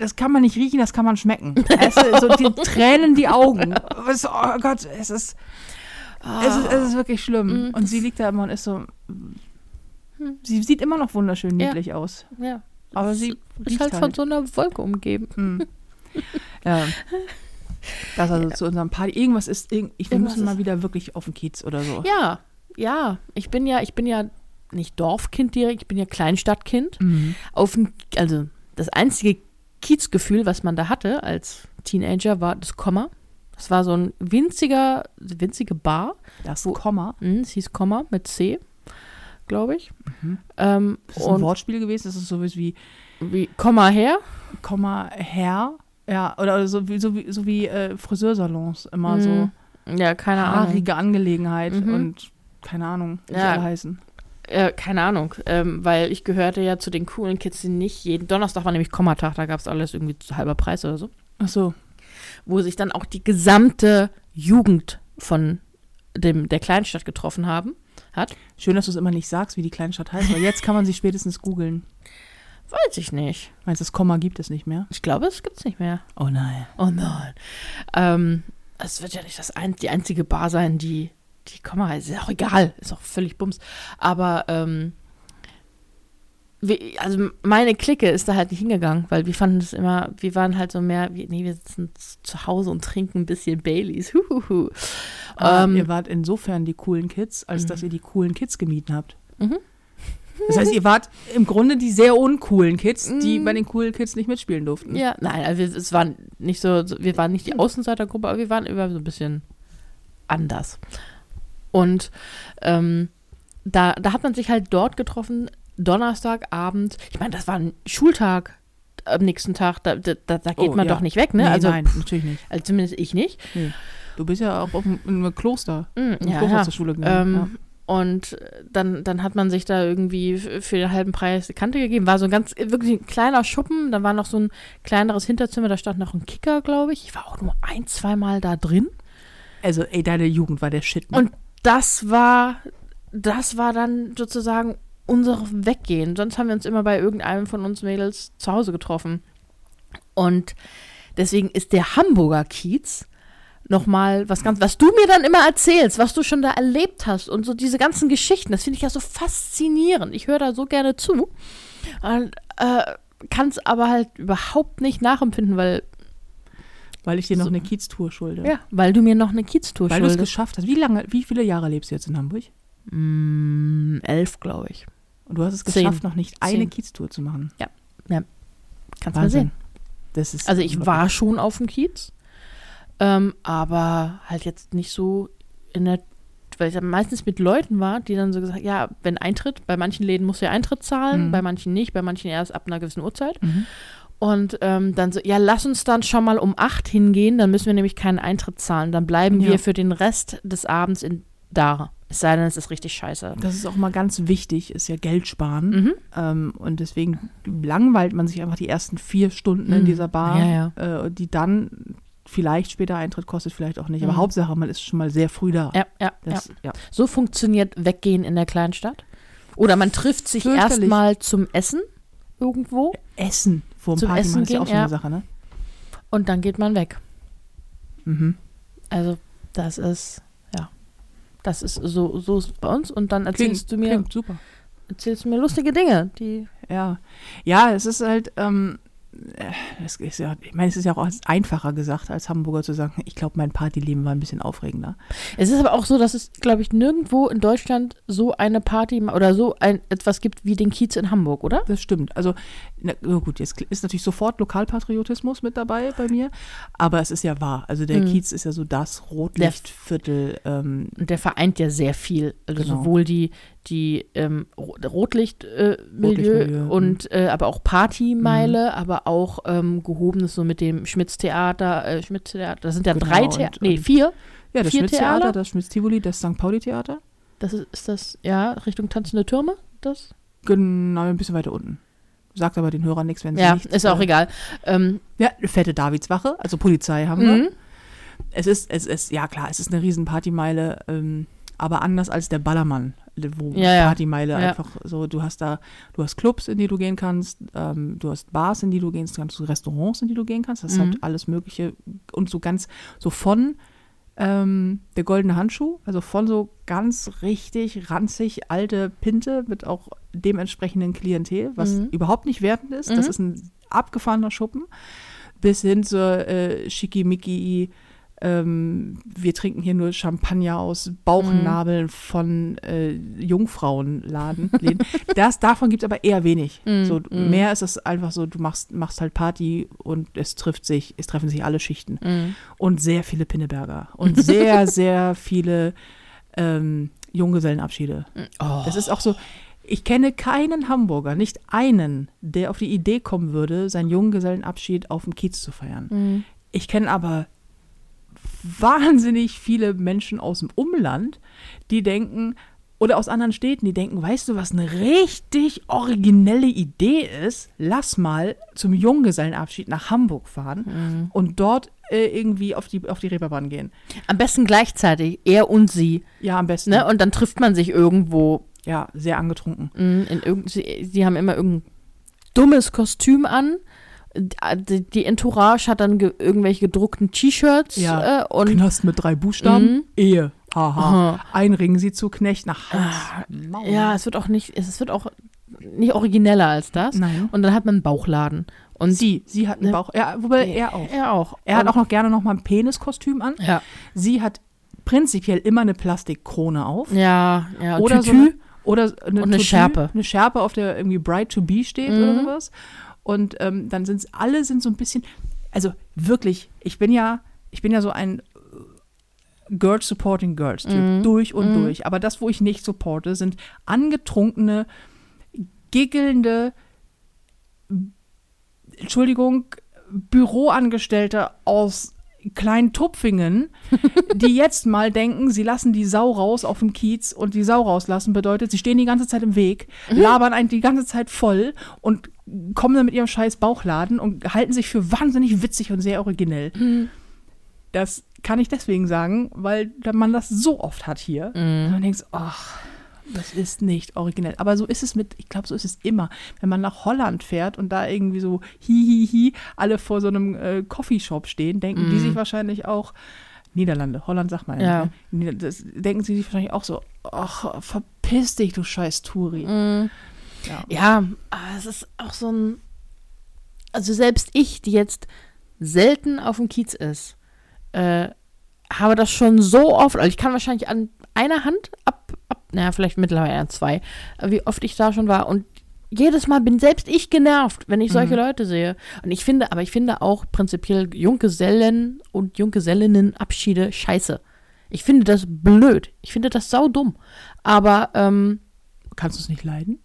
das kann man nicht riechen, das kann man schmecken. Es so die Tränen die Augen. Es, oh Gott, es ist, es ist, es ist wirklich schlimm. Und sie liegt da immer und ist so, sie sieht immer noch wunderschön Ja. niedlich aus. Ja. Aber sie Ist halt halt. von so einer Wolke umgeben. Hm. Ja. Das also zu unserem Party. Irgendwas ist, irg- ich, wir Irgendwas müssen mal wieder wirklich auf den Kiez oder so. Ja, ja. Ich bin ja, ich bin ja nicht Dorfkind direkt, ich bin ja Kleinstadtkind. Mhm. Auf also das einzige Kiezgefühl, was man da hatte als Teenager, war das Komma. Das war so ein winziger, winzige Bar. Das Wo- Komma. Hm, es hieß Komma mit C, glaube ich. Mhm. Ähm, Das ist ein und Wortspiel gewesen. Das ist sowas wie wie Komma her. Komma her. Ja, oder, so wie, so wie, so wie äh, Friseursalons immer so Mhm. Ja, keine Ahnung. haarige Angelegenheit Mhm. und keine Ahnung, wie sie Ja. alle heißen. Äh, keine Ahnung, ähm, weil ich gehörte ja zu den coolen Kids, die nicht jeden Donnerstag war nämlich Kommatag, da gab es alles irgendwie zu halber Preis oder so, Ach so. wo sich dann auch die gesamte Jugend von dem, der Kleinstadt getroffen haben, hat. Schön, dass du es immer nicht sagst, wie die Kleinstadt heißt, weil jetzt kann man sie spätestens googeln. [LAUGHS] Weiß ich nicht. Meinst du, das Komma gibt es nicht mehr? Ich glaube, es gibt's nicht mehr. Oh nein. Oh nein. Ähm, es wird ja nicht das ein, die einzige Bar sein, die die Komma heißt. Ist auch egal, ist auch völlig bums. Aber ähm, wir, also meine Clique ist da halt nicht hingegangen, weil wir fanden das immer, wir waren halt so mehr, wie, nee, wir sitzen zu Hause und trinken ein bisschen Baileys. [LAUGHS] Huhuhu. Ah, Ähm, ihr wart insofern die coolen Kids, als dass ihr die coolen Kids gemieden habt. Mhm. Das heißt, ihr wart im Grunde die sehr uncoolen Kids, die bei den coolen Kids nicht mitspielen durften. Mhm. Ja, nein, also wir- es waren nicht so, so- wir waren nicht die Außenseitergruppe, aber wir waren immer so ein bisschen anders. Und ähm, da, da hat man sich halt dort getroffen, Donnerstagabend. Ich meine, das war ein Schultag am nächsten Tag, da, da, da geht Oh, man ja. doch nicht weg, ne? Nee, also, nein, natürlich nicht. also zumindest ich nicht. Du bist ja auch auf einem, in einem Kloster. Mm, Im ja, Kloster ja. zur Schule gegangen. Ähm, Und dann, dann hat man sich da irgendwie für den halben Preis die Kante gegeben. War so ein ganz, wirklich ein kleiner Schuppen. Da war noch so ein kleineres Hinterzimmer. Da stand noch ein Kicker, glaube ich. Ich war auch nur ein, zweimal da drin. ja. Also, ey, deine Jugend war der Shit. Ne? Und das war, das war dann sozusagen unser Weggehen. Sonst haben wir uns immer bei irgendeinem von uns Mädels zu Hause getroffen. Und deswegen ist der Hamburger Kiez nochmal was ganz, was du mir dann immer erzählst, was du schon da erlebt hast und so diese ganzen Geschichten, das finde ich ja so faszinierend. Ich höre da so gerne zu. Und, äh, kann es aber halt überhaupt nicht nachempfinden, weil, Weil ich dir noch So. eine Kieztour schulde. ja, weil du mir noch eine Kieztour Weil du es schuldest. geschafft hast. Wie lange, wie viele Jahre lebst du jetzt in Hamburg? Mm, elf, glaube ich. Und du hast es Zehn. geschafft, noch nicht eine Zehn. Kieztour zu machen. Kannst mal sehen. Das ist Also ich war schon auf dem Kiez, ähm, aber halt jetzt nicht so in der, weil ich meistens mit Leuten war, die dann so gesagt, ja, wenn Eintritt, bei manchen Läden musst du ja Eintritt zahlen, Mhm. bei manchen nicht, bei manchen erst ab einer gewissen Uhrzeit. Mhm. Und ähm, dann so, ja, lass uns dann schon mal um acht hingehen, dann müssen wir nämlich keinen Eintritt zahlen. Dann bleiben Ja. wir für den Rest des Abends in, da. Es sei denn, es ist richtig scheiße. Das ist auch mal ganz wichtig, ist ja Geld sparen. Mhm. Ähm, und deswegen langweilt man sich einfach die ersten vier Stunden in Mhm. dieser Bar, Ja, Äh, die dann vielleicht später Eintritt kostet, vielleicht auch nicht. Aber Mhm. Hauptsache, man ist schon mal sehr früh da. Ja, ja, ja. Das, ja. So funktioniert Weggehen in der Kleinstadt. Oder man trifft sich erstmal zum Essen irgendwo Essen vor dem Party Essen ist ja auch gehen, so eine ja. Sache, ne? und dann geht man weg. Mhm. Also das ist, ja, das ist so, so ist es bei uns. Und dann erzählst du mir, Klingt super. erzählst du mir lustige Dinge, die Ja. Ja, es ist halt, ähm, äh, es ist ja, ich meine, es ist ja auch einfacher gesagt, als Hamburger zu sagen, ich glaube, mein Partyleben war ein bisschen aufregender. Es ist aber auch so, dass es, glaube ich, nirgendwo in Deutschland so eine Party oder so ein etwas gibt wie den Kiez in Hamburg, oder? Das stimmt. Also, na, gut, jetzt ist natürlich sofort Lokalpatriotismus mit dabei bei mir, aber es ist ja wahr. Also der Mhm. Kiez ist ja so das Rotlichtviertel. Ähm, Und der vereint ja sehr viel. Also Genau. sowohl die, die ähm, Ro- Rotlicht-Milieu äh, mhm. und äh, aber auch Partymeile, aber auch ähm, gehobenes so mit dem Schmitz-Theater, äh, Schmitz-Theater, das sind ja Genau, drei Theater, nee, vier. ja, das Schmitz-Theater, Theater? das Schmitz-Tivoli, das St. Pauli-Theater. Das ist, ist das, ja, Richtung Tanzende Türme, das? Genau, ein bisschen weiter unten. Sagt aber den Hörern nichts, wenn sie Ja, nicht. ist auch äh, egal. Ähm, Ja, fette Davidswache, also Polizei haben wir. mhm. Es ist, es ist, ja klar, es ist eine riesen Partymeile, ähm, aber anders als der Ballermann, wo Ja, ja. Partymeile Ja. einfach so, du hast da, du hast Clubs, in die du gehen kannst, ähm, du hast Bars, in die du gehen kannst, du hast Restaurants, in die du gehen kannst, das ist Mhm. halt alles Mögliche und so ganz, so von ähm, der goldene Handschuh, also von so ganz richtig ranzig alte Pinte mit auch dementsprechenden Klientel, was Mhm. überhaupt nicht wertend ist, das Mhm. ist ein abgefahrener Schuppen, bis hin zur äh, Schickimicki, ähm, wir trinken hier nur Champagner aus Bauchnabeln von äh, Jungfrauenladen. Das, davon gibt es aber eher wenig. Mm, so, mm. Mehr ist es einfach so, du machst, machst halt Party und es trifft sich, es treffen sich alle Schichten. Mhm. Und sehr viele Pinneberger. Und sehr, [LAUGHS] sehr viele ähm, Junggesellenabschiede. Oh. Das ist auch so, ich kenne keinen Hamburger, nicht einen, der auf die Idee kommen würde, seinen Junggesellenabschied auf dem Kiez zu feiern. Mhm. Ich kenne aber wahnsinnig viele Menschen aus dem Umland, die denken, oder aus anderen Städten, die denken, weißt du, was eine richtig originelle Idee ist? Lass mal zum Junggesellenabschied nach Hamburg fahren Mhm. und dort äh, irgendwie auf die, auf die Reeperbahn gehen. Am besten gleichzeitig, er und sie. Ja, am besten. Ne? Und dann trifft man sich irgendwo. Ja, sehr angetrunken. mh, In irgend, sie, sie haben immer irgendein dummes Kostüm an. Die, Entourage hat dann ge irgendwelche gedruckten T-Shirts Ja, äh, und Knast mit drei Buchstaben. Mhm. Ehe. Haha. Aha. Einringen sie zu Knecht nach Hals. Ah, ja, es wird auch nicht, es wird auch nicht origineller als das. Nein. Und dann hat man einen Bauchladen. Und sie, sie hat einen Ne? Bauch. Ja, wobei er auch. Er auch. Er hat auch noch gerne noch mal ein Peniskostüm an. Ja, Sie hat prinzipiell immer eine Plastikkrone auf. ja, ja. Oder so Tütü. eine, oder eine, Und eine Tutu, Schärpe. Eine Schärpe, auf der irgendwie Bright to Be steht oder Mhm. sowas. Und ähm, dann sind alle sind so ein bisschen, also wirklich, ich bin ja, ich bin ja so ein äh, Girls supporting Girls Typ, Mhm. durch und Mhm. durch. Aber das, wo ich nicht supporte, sind angetrunkene, giggelnde, Entschuldigung, Büroangestellte aus Kleintupfingen, die jetzt mal denken, sie lassen die Sau raus auf dem Kiez und die Sau rauslassen bedeutet, sie stehen die ganze Zeit im Weg, labern einen die ganze Zeit voll und kommen dann mit ihrem scheiß Bauchladen und halten sich für wahnsinnig witzig und sehr originell. Das kann ich deswegen sagen, weil man das so oft hat hier. Und man denkt, ach, das ist nicht originell. Aber so ist es mit, ich glaube, so ist es immer. Wenn man nach Holland fährt und da irgendwie so hihihi alle vor so einem äh, Coffeeshop stehen, denken die sich wahrscheinlich auch, Niederlande, Holland sagt man Ja. ne? Das, denken sie sich wahrscheinlich auch so, ach, verpiss dich, du scheiß Touri. Mhm. Ja. Ja, aber es ist auch so ein. also selbst ich, die jetzt selten auf dem Kiez ist, äh, habe das schon so oft, also ich kann wahrscheinlich an einer Hand ab naja, vielleicht mittlerweile an zwei, wie oft ich da schon war und jedes Mal bin selbst ich genervt, wenn ich solche Mhm. Leute sehe. Und ich finde, aber ich finde auch prinzipiell Junggesellen und Junggesellinnenabschiede scheiße. Ich finde das blöd. Ich finde das saudumm. Aber, ähm, Kannst du es nicht leiden?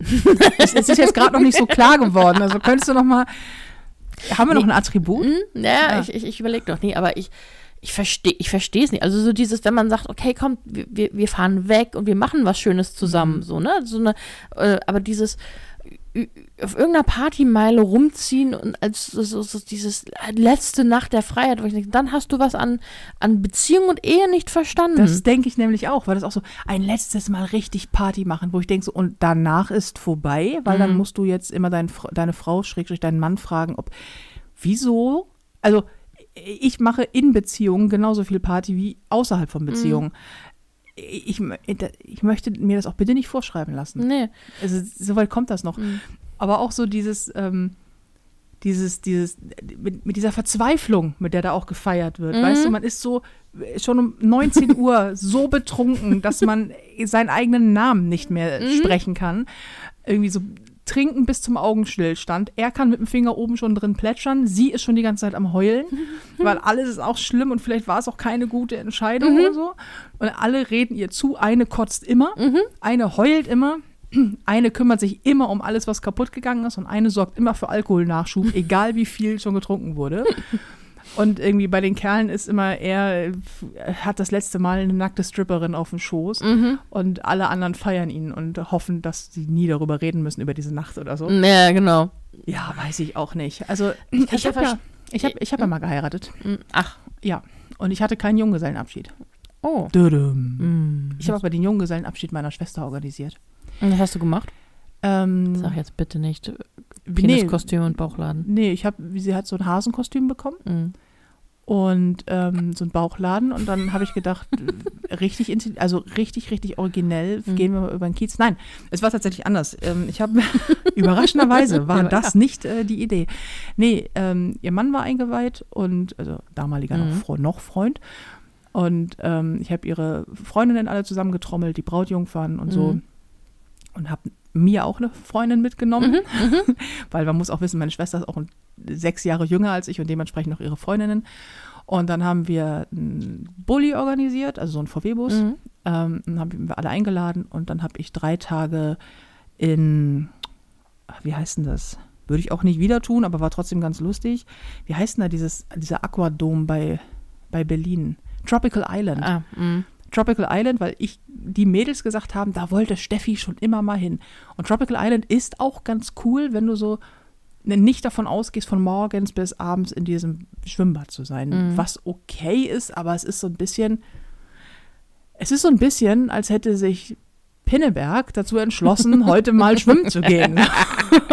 [LAUGHS] es, ist jetzt gerade noch nicht so klar geworden. Also könntest du noch mal. Haben wir noch ein Attribut? Hm, ja, Ja. ich, ich, ich überlege noch nie, aber ich, ich verstehe ich verstehe es nicht. Also so dieses, wenn man sagt, okay, komm, wir, wir- fahren weg und wir machen was Schönes zusammen, so, ne? So eine, äh, aber dieses auf irgendeiner Partymeile rumziehen und als so, so, so dieses letzte Nacht der Freiheit, wo ich denke, dann hast du was an, an Beziehung und Ehe nicht verstanden. Das denke ich nämlich auch, weil das auch so ein letztes Mal richtig Party machen, wo ich denke so, und danach ist vorbei, weil dann Mhm. musst du jetzt immer dein, deine Frau, schrägstrich deinen Mann fragen, ob, wieso, also ich mache in Beziehungen genauso viel Party wie außerhalb Mhm. von Beziehungen. Ich, mö- ich möchte mir das auch bitte nicht vorschreiben lassen. nee. Also soweit kommt das noch. Mhm. Aber auch so dieses, ähm, dieses, dieses, mit, mit dieser Verzweiflung, mit der da auch gefeiert wird. Mhm. Weißt du, man ist so äh, schon um 19 Uhr so betrunken, dass man seinen eigenen Namen nicht mehr Mhm. sprechen kann. Irgendwie so trinken bis zum Augenstillstand. Er kann mit dem Finger oben schon drin plätschern. Sie ist schon die ganze Zeit am Heulen, [LAUGHS] weil alles ist auch schlimm und vielleicht war es auch keine gute Entscheidung Mhm. oder so. Und alle reden ihr zu. Eine kotzt immer, Mhm. eine heult immer. [CLEARS THROAT] Eine kümmert sich immer um alles, was kaputt gegangen ist und eine sorgt immer für Alkoholnachschub, [LAUGHS] egal wie viel schon getrunken wurde. Und irgendwie bei den Kerlen ist immer, er äh, hat das letzte Mal eine nackte Stripperin auf dem Schoß Mhm. und alle anderen feiern ihn und hoffen, dass sie nie darüber reden müssen, über diese Nacht oder so. Ja, genau. Ja, weiß ich auch nicht. Also ich, ja habe ja, ich hab, ich hab ja mal geheiratet. Mhm. Ach. Ja. Und ich hatte keinen Junggesellenabschied. Oh. Dödüm. Mhm. Ich habe aber den Junggesellenabschied meiner Schwester organisiert. Und Was hast du gemacht? Ähm, Sag jetzt bitte nicht nee, Peniskostüm und Bauchladen. nee, ich habe, sie hat so ein Hasenkostüm bekommen. Mhm. und ähm, so ein Bauchladen und dann habe ich gedacht, [LAUGHS] richtig, also richtig, richtig originell Mhm. gehen wir mal über den Kiez. Nein, es war tatsächlich anders. Ähm, ich habe [LAUGHS] überraschenderweise [LAUGHS] war das nicht äh, die Idee. Nee, ähm, ihr Mann war eingeweiht und also damaliger noch, Mhm. Fre noch Freund und ähm, ich habe ihre Freundinnen alle zusammengetrommelt, die Brautjungfern und so Mhm. und habe mir auch eine Freundin mitgenommen, Mhm. [LAUGHS] weil man muss auch wissen, meine Schwester ist auch sechs Jahre jünger als ich und dementsprechend auch ihre Freundinnen. Und dann haben wir einen Bulli organisiert, also so einen VW-Bus. Mhm. Ähm, dann haben wir alle eingeladen und dann habe ich drei Tage in, wie heißt denn das? Würde ich auch nicht wieder tun, aber war trotzdem ganz lustig. Wie heißt denn da dieses, dieser Aquadom bei, bei Berlin? Tropical Island. Ah, mhm. Tropical Island, weil ich die Mädels gesagt haben, da wollte Steffi schon immer mal hin. Und Tropical Island ist auch ganz cool, wenn du so nicht davon ausgehst, von morgens bis abends in diesem Schwimmbad zu sein. Mhm. Was okay ist, aber es ist so ein bisschen, es ist so ein bisschen, als hätte sich Pinneberg dazu entschlossen, [LAUGHS] heute mal schwimmen zu gehen.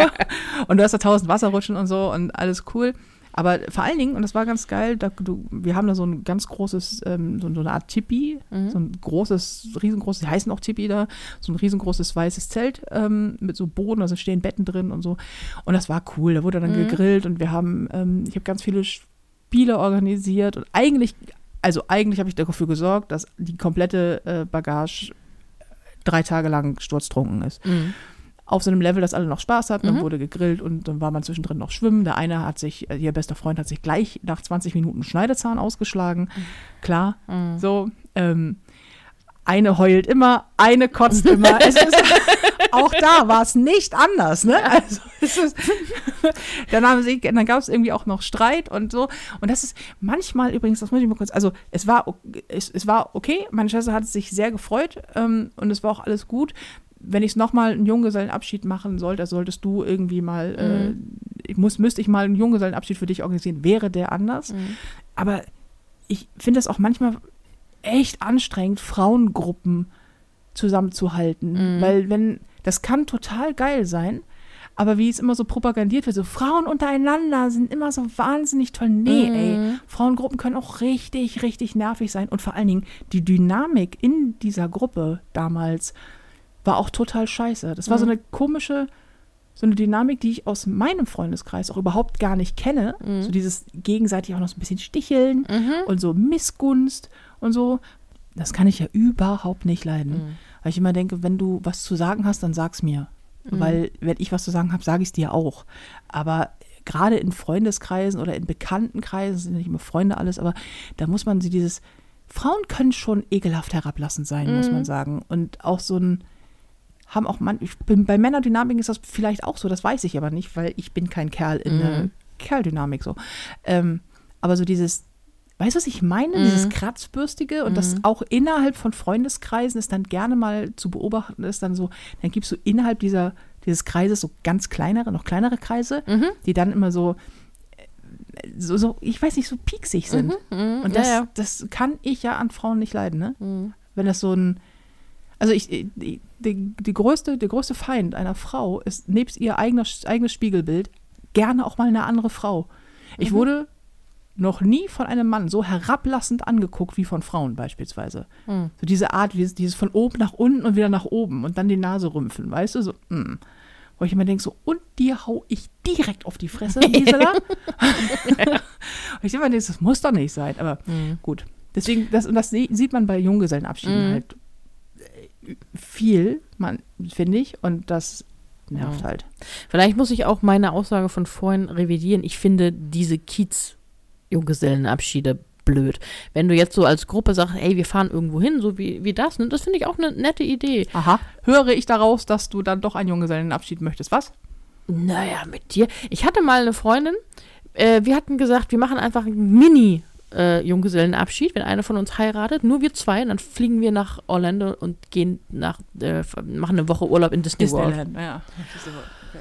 [LAUGHS] und du hast da tausend Wasserrutschen und so und alles cool. Aber vor allen Dingen, und das war ganz geil, da, du, wir haben da so ein ganz großes, ähm, so, so eine Art Tipi, Mhm. so ein großes, riesengroßes, die heißen auch Tipi da, so ein riesengroßes weißes Zelt ähm, mit so Boden, also stehen Betten drin und so. Und das war cool, da wurde dann Mhm. gegrillt und wir haben, ähm, ich habe ganz viele Spiele organisiert und eigentlich, also eigentlich habe ich dafür gesorgt, dass die komplette äh, Bagage drei Tage lang sturztrunken ist Mhm. Auf so einem Level, dass alle noch Spaß hatten. Dann Mhm. wurde gegrillt und dann war man zwischendrin noch schwimmen. Der eine hat sich, äh, ihr bester Freund hat sich gleich nach 20 Minuten Schneidezahn ausgeschlagen. Klar, Mhm. so. Ähm, eine heult immer, eine kotzt immer. ist, [LAUGHS] auch da war es nicht anders, ne? Also, ist, [LAUGHS] dann haben sie, dann gab es irgendwie auch noch Streit und so. Und das ist manchmal übrigens, das muss ich mal kurz, also es war, es, es war okay, meine Schwester hat sich sehr gefreut ähm, und es war auch alles gut. Wenn ich nochmal einen Junggesellenabschied machen sollte, solltest du irgendwie mal, äh, ich muss, müsste ich mal einen Junggesellenabschied für dich organisieren, wäre der anders. Mhm. Aber ich finde es auch manchmal echt anstrengend, Frauengruppen zusammenzuhalten. Mhm. Weil wenn, das kann total geil sein, aber wie es immer so propagandiert wird, so Frauen untereinander sind immer so wahnsinnig toll. Nee, Mhm. ey, Frauengruppen können auch richtig, richtig nervig sein. Und vor allen Dingen die Dynamik in dieser Gruppe damals war auch total scheiße. Das war so Mhm. eine komische so eine Dynamik, die ich aus meinem Freundeskreis auch überhaupt gar nicht kenne. So dieses gegenseitig auch noch so ein bisschen sticheln und so Missgunst und so. Das kann ich ja überhaupt nicht leiden. Weil ich immer denke, wenn du was zu sagen hast, dann sag's mir. Weil wenn ich was zu sagen habe, sage ich es dir auch. Aber gerade in Freundeskreisen oder in Bekanntenkreisen, sind ja nicht immer Freunde alles, aber da muss man sie dieses, Frauen können schon ekelhaft herablassend sein, muss man sagen. Und auch so ein, haben auch man, ich bin, bei Männerdynamik ist das vielleicht auch so, das weiß ich aber nicht, weil ich bin kein Kerl in der Kerldynamik so. Ähm, aber so dieses, weißt du, was ich meine? Dieses Kratzbürstige und das auch innerhalb von Freundeskreisen ist dann gerne mal zu beobachten, ist dann so, dann gibt es so innerhalb dieser, dieses Kreises so ganz kleinere, noch kleinere Kreise, die dann immer so, äh, so, so, ich weiß nicht, so pieksig sind. Und das, Ja, ja. das kann ich ja an Frauen nicht leiden, ne? Wenn das so ein, also ich, die, die, größte, der größte Feind einer Frau ist nebst ihr eigener, eigenes Spiegelbild gerne auch mal eine andere Frau. Ich wurde noch nie von einem Mann so herablassend angeguckt wie von Frauen beispielsweise. So diese Art, dieses, dieses von oben nach unten und wieder nach oben und dann die Nase rümpfen, weißt du, so, mm. Wo ich immer denke, so, und dir hau ich direkt auf die Fresse, [LAUGHS] Gisela. und [LAUGHS] ich immer denke, das muss doch nicht sein, aber gut. Deswegen, das, und das sie- sieht man bei Junggesellenabschieden halt äh, viel, finde ich, und das nervt halt. Vielleicht muss ich auch meine Aussage von vorhin revidieren. Ich finde diese Kiez-Junggesellenabschiede blöd. Wenn du jetzt so als Gruppe sagst, ey, wir fahren irgendwo hin, so wie, wie das, ne, das finde ich auch eine nette Idee. Aha. Höre ich daraus, dass du dann doch einen Junggesellenabschied möchtest, was? Naja, mit dir. Ich hatte mal eine Freundin, äh, wir hatten gesagt, wir machen einfach einen Mini- äh, Junggesellenabschied, wenn einer von uns heiratet, nur wir zwei, und dann fliegen wir nach Orlando und gehen nach, äh, machen eine Woche Urlaub in Disney World. Disneyland, ja.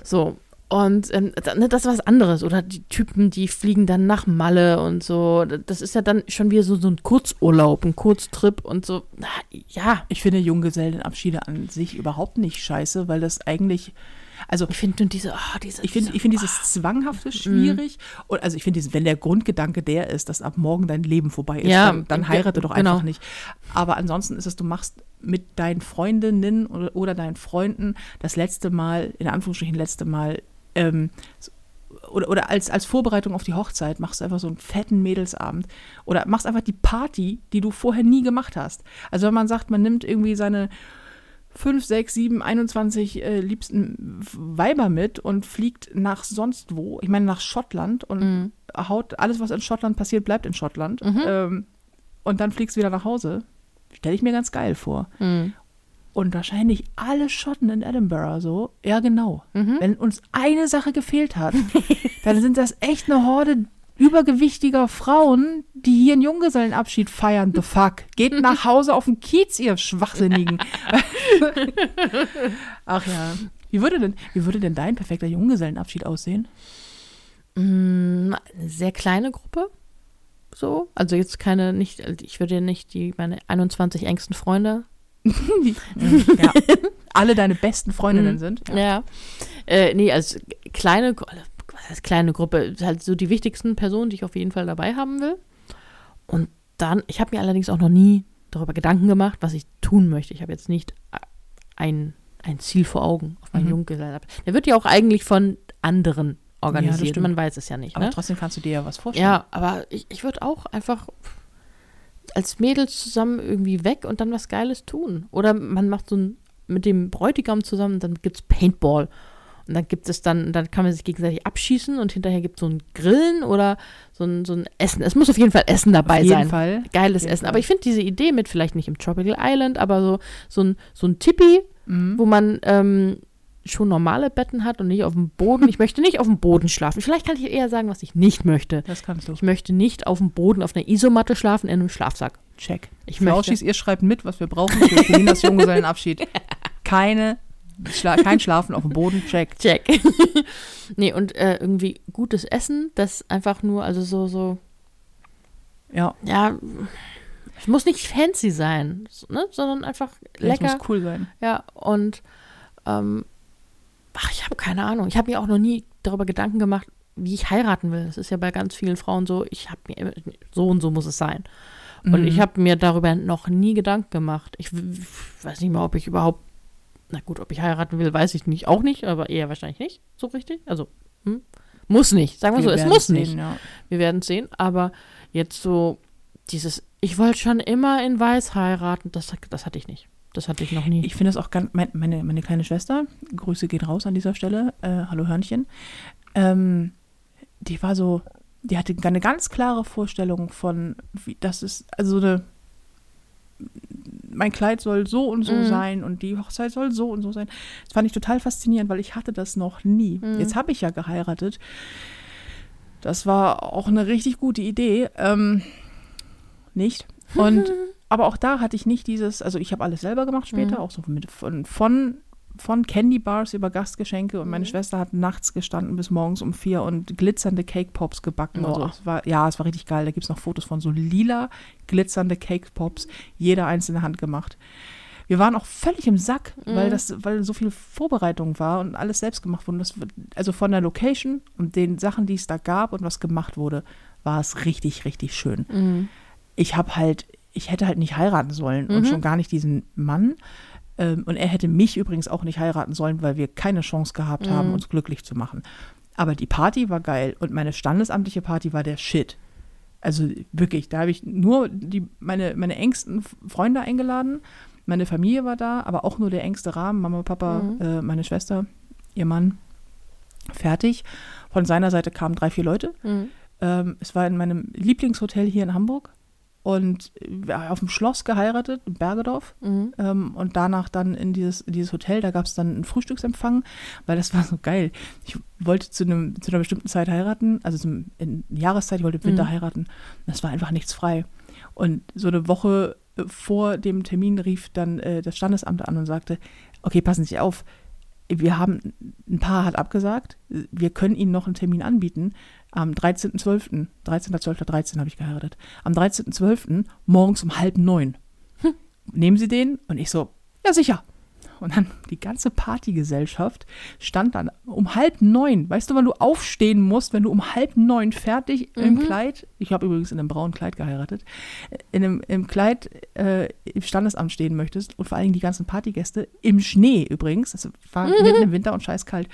So. Und ähm, ne, das ist was anderes. Oder die Typen, die fliegen dann nach Malle und so. Das ist ja dann schon wieder so, so ein Kurzurlaub, ein Kurztrip und so. Ja, Ich finde Junggesellenabschiede an sich überhaupt nicht scheiße, weil das eigentlich, also ich finde diese, ah, diese. ich finde ich finde dieses Zwanghafte schwierig. Und also ich finde, wenn der Grundgedanke der ist, dass ab morgen dein Leben vorbei ist, Ja, dann, dann heirate doch genau. einfach nicht. Aber ansonsten ist es, du machst mit deinen Freundinnen oder, oder deinen Freunden das letzte Mal, in Anführungsstrichen letzte Mal, ähm, oder, oder als, als Vorbereitung auf die Hochzeit machst du einfach so einen fetten Mädelsabend oder machst einfach die Party, die du vorher nie gemacht hast. Also wenn man sagt, man nimmt irgendwie seine 5, 6, 7, 21 äh, liebsten Weiber mit und fliegt nach sonst wo, ich meine nach Schottland und haut alles, was in Schottland passiert, bleibt in Schottland. Ähm, und dann fliegst du wieder nach Hause. Stelle ich mir ganz geil vor. Mhm. Und wahrscheinlich alle Schotten in Edinburgh so. Ja, genau. Wenn uns eine Sache gefehlt hat, [LAUGHS] dann sind das echt eine Horde übergewichtiger Frauen, die hier einen Junggesellenabschied feiern. The fuck. Geht [LAUGHS] nach Hause auf den Kiez, ihr Schwachsinnigen. [LAUGHS] Ach ja. Wie würde denn, wie würde denn dein perfekter Junggesellenabschied aussehen? Mm, eine sehr kleine Gruppe. So. Also jetzt keine, nicht, ich würde nicht die, meine 21 engsten Freunde. [LAUGHS] ja. Alle deine besten Freundinnen sind. Ja. Äh, nee, also kleine, was heißt kleine Gruppe? Halt so die wichtigsten Personen, die ich auf jeden Fall dabei haben will. Und dann, ich habe mir allerdings auch noch nie darüber Gedanken gemacht, was ich tun möchte. Ich habe jetzt nicht ein, ein Ziel vor Augen auf meinen Mhm. Junggesellenabschied. Der wird ja auch eigentlich von anderen organisiert. stimmt. Man weiß es ja nicht. Aber ne? trotzdem kannst du dir ja was vorstellen. Ja, aber ich, ich würde auch einfach als Mädels zusammen irgendwie weg und dann was Geiles tun. Oder man macht so ein mit dem Bräutigam zusammen, dann gibt's Paintball. Und dann gibt es dann, dann kann man sich gegenseitig abschießen und hinterher gibt es so ein Grillen oder so ein, so ein Essen. Es muss auf jeden Fall Essen dabei Auf jeden sein. Fall. Geiles Essen. Fall. Aber ich finde diese Idee mit vielleicht nicht im Tropical Island, aber so, so ein, so ein Tipi, Mhm. wo man ähm, schon normale Betten hat und nicht auf dem Boden. Ich möchte nicht auf dem Boden schlafen. Vielleicht kann ich eher sagen, was ich nicht möchte. Das kannst du. Ich möchte nicht auf dem Boden auf einer Isomatte schlafen in einem Schlafsack. Check. Ich Für möchte- ihr schreibt mit, was wir brauchen für Colinas Junggesellenabschied. [LAUGHS] Keine, Schla kein Schlafen auf dem Boden. Check. Check. [LAUGHS] nee, und äh, irgendwie gutes Essen, das einfach nur, also so, so, Ja. ja, es muss nicht fancy sein, ne? sondern einfach lecker. muss cool sein. Ja, und ähm, ach, ich habe keine Ahnung. Ich habe mir auch noch nie darüber Gedanken gemacht, wie ich heiraten will. Das ist ja bei ganz vielen Frauen so, ich habe mir so und so muss es sein. Und Mhm. ich habe mir darüber noch nie Gedanken gemacht. Ich w- weiß nicht mal, ob ich überhaupt Na gut, ob ich heiraten will, weiß ich nicht, auch nicht, aber eher wahrscheinlich nicht, so richtig. Also, hm? muss nicht, sagen wir, so, es muss sehen, nicht. Ja. Wir werden sehen, aber jetzt so dieses, ich wollte schon immer in Weiß heiraten, das, das hatte ich nicht. Das hatte ich noch nie. Ich finde das auch ganz, mein, meine, meine kleine Schwester, Grüße gehen raus an dieser Stelle, äh, hallo Hörnchen, ähm, die war so, die hatte eine ganz klare Vorstellung von, wie das ist, also so eine, mein Kleid soll so und so Mhm. sein und die Hochzeit soll so und so sein. Das fand ich total faszinierend, weil ich hatte das noch nie. Mhm. Jetzt habe ich ja geheiratet. Das war auch eine richtig gute Idee. Ähm, nicht. Und [LAUGHS] aber auch da hatte ich nicht dieses, also ich habe alles selber gemacht später, Mhm. auch so mit, von, von, von Candy Bars über Gastgeschenke und meine Mhm. Schwester hat nachts gestanden bis morgens um vier und glitzernde Cake Pops gebacken. und so. Boah. es war, ja, es war richtig geil. Da gibt es noch Fotos von so lila glitzernde Cake Pops, jeder einzelne Hand gemacht. Wir waren auch völlig im Sack, weil Mhm. das, weil so viel Vorbereitung war und alles selbst gemacht wurde. Das, also von der Location und den Sachen, die es da gab und was gemacht wurde, war es richtig, richtig schön Mhm. ich habe halt, ich hätte halt nicht heiraten sollen und Mhm. schon gar nicht diesen Mann. Ähm, und er hätte mich übrigens auch nicht heiraten sollen, weil wir keine Chance gehabt haben, Mhm. uns glücklich zu machen. Aber die Party war geil und meine standesamtliche Party war der Shit. Also wirklich, da habe ich nur die, meine, meine engsten Freunde eingeladen. Meine Familie war da, aber auch nur der engste Rahmen. Mama, Papa, Mhm. äh, meine Schwester, ihr Mann. Fertig. Von seiner Seite kamen drei, vier Leute. Mhm. Ähm, es war in meinem Lieblingshotel hier in Hamburg und wir auf dem Schloss geheiratet, in Bergedorf. Mhm. Ähm, und danach dann in dieses, in dieses Hotel, da gab es dann einen Frühstücksempfang, weil das war so geil. Ich wollte zu, einem, zu einer bestimmten Zeit heiraten, also zum, in Jahreszeit, ich wollte im Winter Mhm. heiraten. Es war einfach nichts frei. Und so eine Woche äh, vor dem Termin rief dann äh, das Standesamt an und sagte, okay, passen Sie auf, wir haben, ein Paar hat abgesagt, wir können Ihnen noch einen Termin anbieten. Am 13.12., 13.12.13 habe ich geheiratet, am 13.12. morgens um halb neun. Nehmen Sie den? Und ich so, ja sicher. Und dann die ganze Partygesellschaft stand dann um halb neun. Weißt du, wann du aufstehen musst, wenn du um halb neun fertig im Mhm. Kleid, ich habe übrigens in einem braunen Kleid geheiratet, in einem im Kleid äh, im Standesamt stehen möchtest und vor allen Dingen die ganzen Partygäste im Schnee übrigens. Das war mitten im Winter und scheißkalt.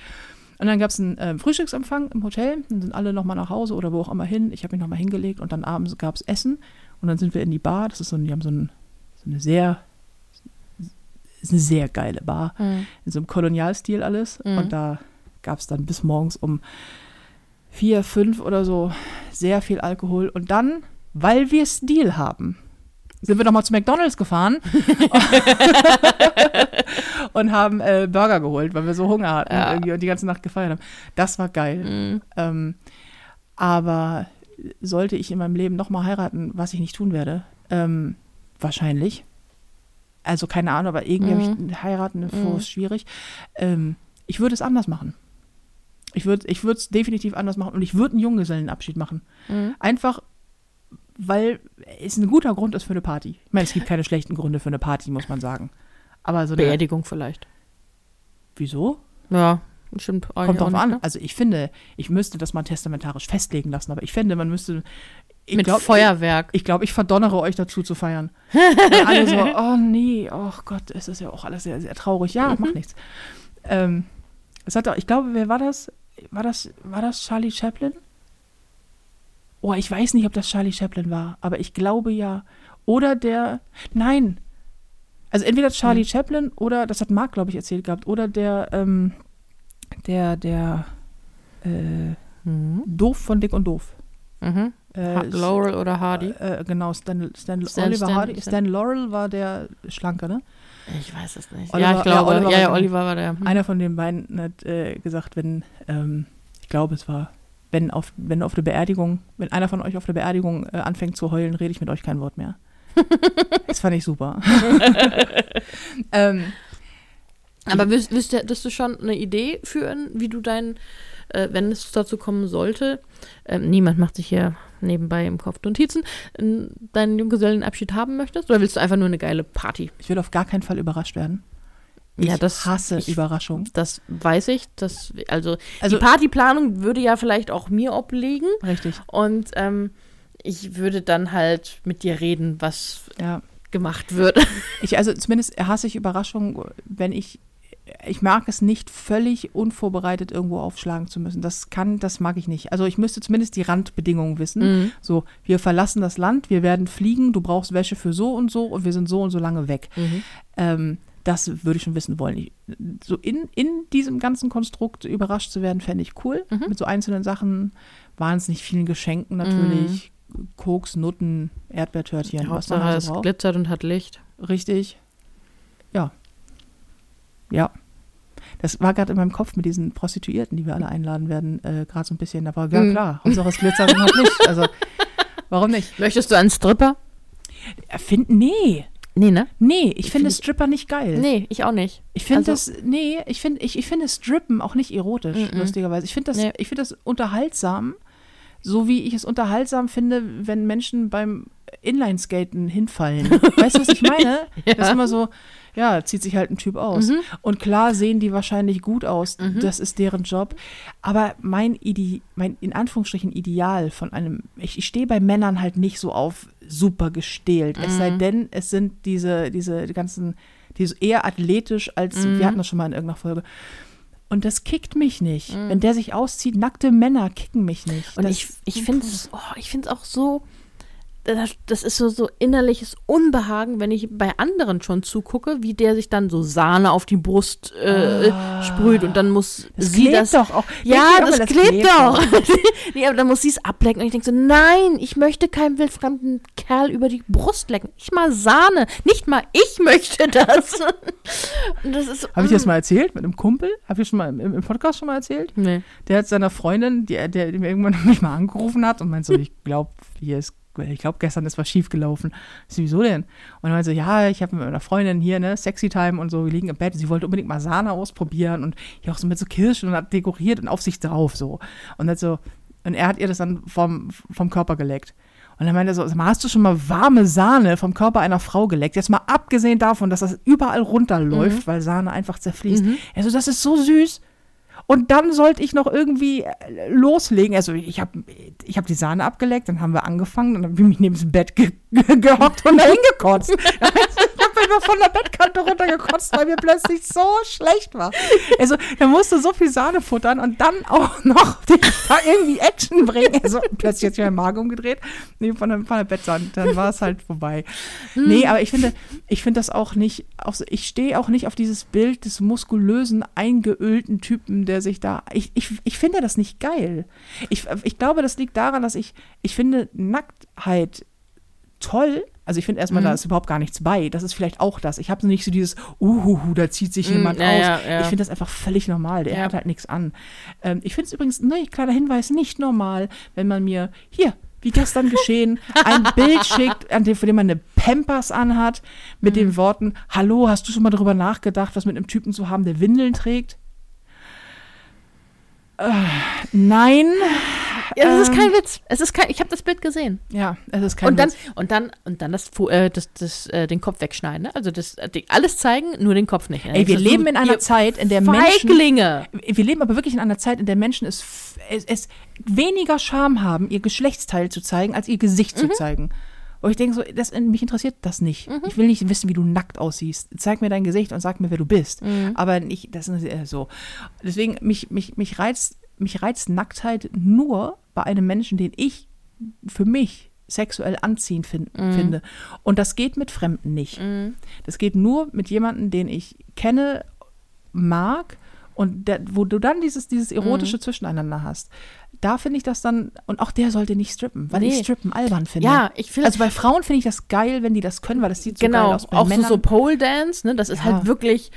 Und dann gab es einen äh, Frühstücksempfang im Hotel. Dann sind alle nochmal nach Hause oder wo auch immer hin. Ich habe mich nochmal hingelegt und dann abends gab es Essen. Und dann sind wir in die Bar. Das ist so, ein- die haben so, ein, so eine sehr, ist eine sehr geile Bar. Mhm. In so einem Kolonialstil alles. Mhm. Und da gab es dann bis morgens um vier, fünf oder so sehr viel Alkohol. Und dann, weil wir Stil haben, sind wir nochmal zu McDonalds gefahren [LAUGHS] [LAUGHS] und haben äh, Burger geholt, weil wir so Hunger hatten Ja. irgendwie und die ganze Nacht gefeiert haben. Das war geil. Mhm. Ähm, aber sollte ich in meinem Leben nochmal heiraten, was ich nicht tun werde, ähm, wahrscheinlich. Also keine Ahnung, aber irgendwie Mhm. habe ich heiraten Mhm. ist schwierig. Ähm, ich würde es anders machen. Ich würde ich es definitiv anders machen und ich würde einen Junggesellenabschied machen. Mhm. Einfach, weil es ein guter Grund ist für eine Party. Ich meine, es gibt keine schlechten Gründe für eine Party, muss man sagen. Aber so eine, Beerdigung vielleicht. wieso? Ja, stimmt. Kommt drauf an. ne? Also ich finde, ich müsste das mal testamentarisch festlegen lassen, aber ich finde, man müsste. Ich Mit glaub, Feuerwerk. Ich glaube, ich verdonnere euch dazu zu feiern. [LAUGHS] Und alle so, oh nee, oh Gott, es ist ja auch alles sehr, sehr traurig. Ja, macht nichts. Ähm, es hat auch, ich glaube, wer war das? War das, war das Charlie Chaplin? Oh, ich weiß nicht, ob das Charlie Chaplin war, aber ich glaube ja. Oder der, nein. Also entweder Charlie Hm. Chaplin oder, das hat Marc, glaube ich, erzählt gehabt, oder der, ähm, der, der, äh, Mhm. Doof von Dick und Doof. Mhm. Äh, Laurel oder Hardy? äh, genau, Stan, Stan, Stan- Oliver Stan- Hardy. Stan- Laurel war der Schlanke, ne? Ich weiß es nicht. Oliver- ja, ich glaube. ja, Ja, Oliver ja, war der. Oliver war der. Hm. Einer von den beiden hat äh, gesagt, wenn, ähm, ich glaube, es war, wenn auf, wenn auf der Beerdigung, wenn einer von euch auf der Beerdigung äh, anfängt zu heulen, rede ich mit euch kein Wort mehr. [LAUGHS] das fand ich super. [LAUGHS] ähm, Aber wüs wüsst, wüsst du schon eine Idee führen, wie du dein, äh, wenn es dazu kommen sollte, ähm, niemand macht sich hier nebenbei im Kopf Notizen, äh, deinen Junggesellenabschied haben möchtest? Oder willst du einfach nur eine geile Party? ich will auf gar keinen Fall überrascht werden. Ich Ja, das- hasse ich- Überraschung. Das weiß ich. Das, also, Also- die Partyplanung würde ja vielleicht auch mir obliegen. Richtig, Und ähm, ich würde dann halt mit dir reden, was ja. gemacht wird. [LAUGHS] Ich, also zumindest hasse ich Überraschungen, wenn ich ich mag es nicht, völlig unvorbereitet irgendwo aufschlagen zu müssen. Das kann, das mag ich nicht. Also ich müsste zumindest die Randbedingungen wissen. Mhm. So, wir verlassen das Land, wir werden fliegen, du brauchst Wäsche für so und so und wir sind so und so lange weg. Mhm. Ähm, das würde ich schon wissen wollen. Ich, so in, in diesem ganzen Konstrukt überrascht zu werden, fände ich cool. Mhm. Mit so einzelnen Sachen, wahnsinnig vielen Geschenken natürlich. Koks, Nutten, Erdbeertörtchen, was man Hauptsache halt es braucht. glitzert und hat Licht. Richtig. Ja. Ja. Das war gerade in meinem Kopf mit diesen Prostituierten, die wir alle einladen werden, äh, gerade so ein bisschen. Aber ja, Mhm. klar, Hauptsache es glitzert und hat Licht. Also, [LAUGHS] warum nicht? Möchtest du einen Stripper? Finden, nee. Nee, ne? Nee, ich finde find- Stripper nicht geil. Nee, ich auch nicht. Ich finde Also- das, nee, ich finde, ich, ich finde Strippen auch nicht erotisch, Mhm. lustigerweise. Ich finde das, Nee. ich finde das unterhaltsam, so wie ich es unterhaltsam finde, wenn Menschen beim Inlineskaten hinfallen. [LAUGHS] weißt du, was ich meine? Ja. Das ist immer so, ja, zieht sich halt ein Typ aus. Mhm. Und klar sehen die wahrscheinlich gut aus, Mhm. das ist deren Job. Aber mein, Ide mein in Anführungsstrichen Ideal von einem, ich, ich stehe bei Männern halt nicht so auf super gestählt. Es sei Mhm. denn, es sind diese, diese ganzen, die so eher athletisch als, Mhm. wir hatten das schon mal in irgendeiner Folge. Und das kickt mich nicht. Mhm. Wenn der sich auszieht, nackte Männer kicken mich nicht. Und das, ich, ich finde es oh, ich find's auch so, das, das ist so, so innerliches Unbehagen, wenn ich bei anderen schon zugucke, wie der sich dann so Sahne auf die Brust äh, Ah. sprüht und dann muss das sie klebt das. doch auch. Ja, ihr das, aber, klebt doch. [LAUGHS] nee, aber dann muss sie es ablecken. Und ich denke so, nein, ich möchte keinem wildfremden Kerl über die Brust lecken. Nicht mal Sahne. Nicht mal ich möchte das. [LAUGHS] das Habe ich das mm. mal erzählt mit einem Kumpel? Habe ich schon mal im, im Podcast schon mal erzählt? Nee. Der hat seiner Freundin, die, der, die mir irgendwann [LAUGHS] mich mal angerufen hat und meinte so, ich glaube, hier ist, ich glaube, gestern ist was schief gelaufen. Ich so, wieso denn? Und er meinte so, ja, ich habe mit meiner Freundin hier, ne, Sexy Time und so, wir liegen im Bett. Sie wollte unbedingt mal Sahne ausprobieren und hier auch so mit so Kirschen und hat dekoriert und auf sich drauf so. Und hat so, und er hat ihr das dann vom, vom Körper geleckt. Und dann meinte er so, hast du schon mal warme Sahne vom Körper einer Frau geleckt? Jetzt mal abgesehen davon, dass das überall runterläuft, weil Sahne einfach zerfließt. Mhm. Also das ist so süß. Und dann sollte ich noch irgendwie äh, loslegen. Also ich habe ich hab die Sahne abgeleckt, dann haben wir angefangen, dann habe ich mich neben das Bett ge ge gehockt und dahin gekotzt. [LAUGHS] habe einfach von der Bettkante runtergekotzt, weil mir plötzlich so schlecht war. Also da musste so viel Sahne futtern und dann auch noch die, da irgendwie Action bringen. Also plötzlich hat sich mein Magen umgedreht. Nee, von der, von der Bettsahne, dann war es halt vorbei. Nee, aber ich finde, ich finde das auch nicht, auch ich stehe auch nicht auf dieses Bild des muskulösen, eingeölten Typen, der sich da, ich, ich, ich finde das nicht geil. Ich, ich glaube, das liegt daran, dass ich, ich finde Nacktheit toll. Also ich finde erstmal, Mhm. da ist überhaupt gar nichts bei. Das ist vielleicht auch das. Ich habe nicht so dieses, uhuhu, da zieht sich Mm, jemand ja, aus. ja, ja. Ich finde das einfach völlig normal. Der hat halt nichts an. Ähm, ich finde es übrigens, ne, kleiner Hinweis, nicht normal, wenn man mir hier, wie gestern geschehen, [LAUGHS] ein Bild schickt, an dem, von dem man eine Pampers anhat, mit Mhm. den Worten, hallo, hast du schon mal darüber nachgedacht, was mit einem Typen zu haben, der Windeln trägt? Äh, nein. Ja, das ist Ähm, kein Witz. Es ist kein, ich habe das Bild gesehen. Ja, es ist kein und dann, Witz. und dann, und dann das, äh, das, das, äh, den Kopf wegschneiden. Ne? Also das, äh, die, alles zeigen, nur den Kopf nicht. Ey, wir ist leben in einer Zeit, in der Menschen Feiglinge. wir leben aber wirklich in einer Zeit, in der Menschen es, es, es weniger Scham haben, ihr Geschlechtsteil zu zeigen, als ihr Gesicht Mhm. zu zeigen. Und ich denke so, das, mich interessiert das nicht. Ich will nicht wissen, wie du nackt aussiehst. Zeig mir dein Gesicht und sag mir, wer du bist. Mhm. Aber nicht, das ist äh, so. Deswegen, mich, mich, mich, reizt, mich reizt Nacktheit nur bei einem Menschen, den ich für mich sexuell anziehend fin Mhm. finde. Und das geht mit Fremden nicht. Das geht nur mit jemandem, den ich kenne, mag und der, wo du dann dieses, dieses erotische Zwischeneinander hast. Da finde ich das dann, und auch der sollte nicht strippen, weil ich Nee. Strippen albern finde. Ja, ich finde- Also bei Frauen finde ich das geil, wenn die das können, weil das sieht so Genau, geil aus. Bei auch so, Männern, so Pole Dance, ne? Das ist Ja. halt wirklich,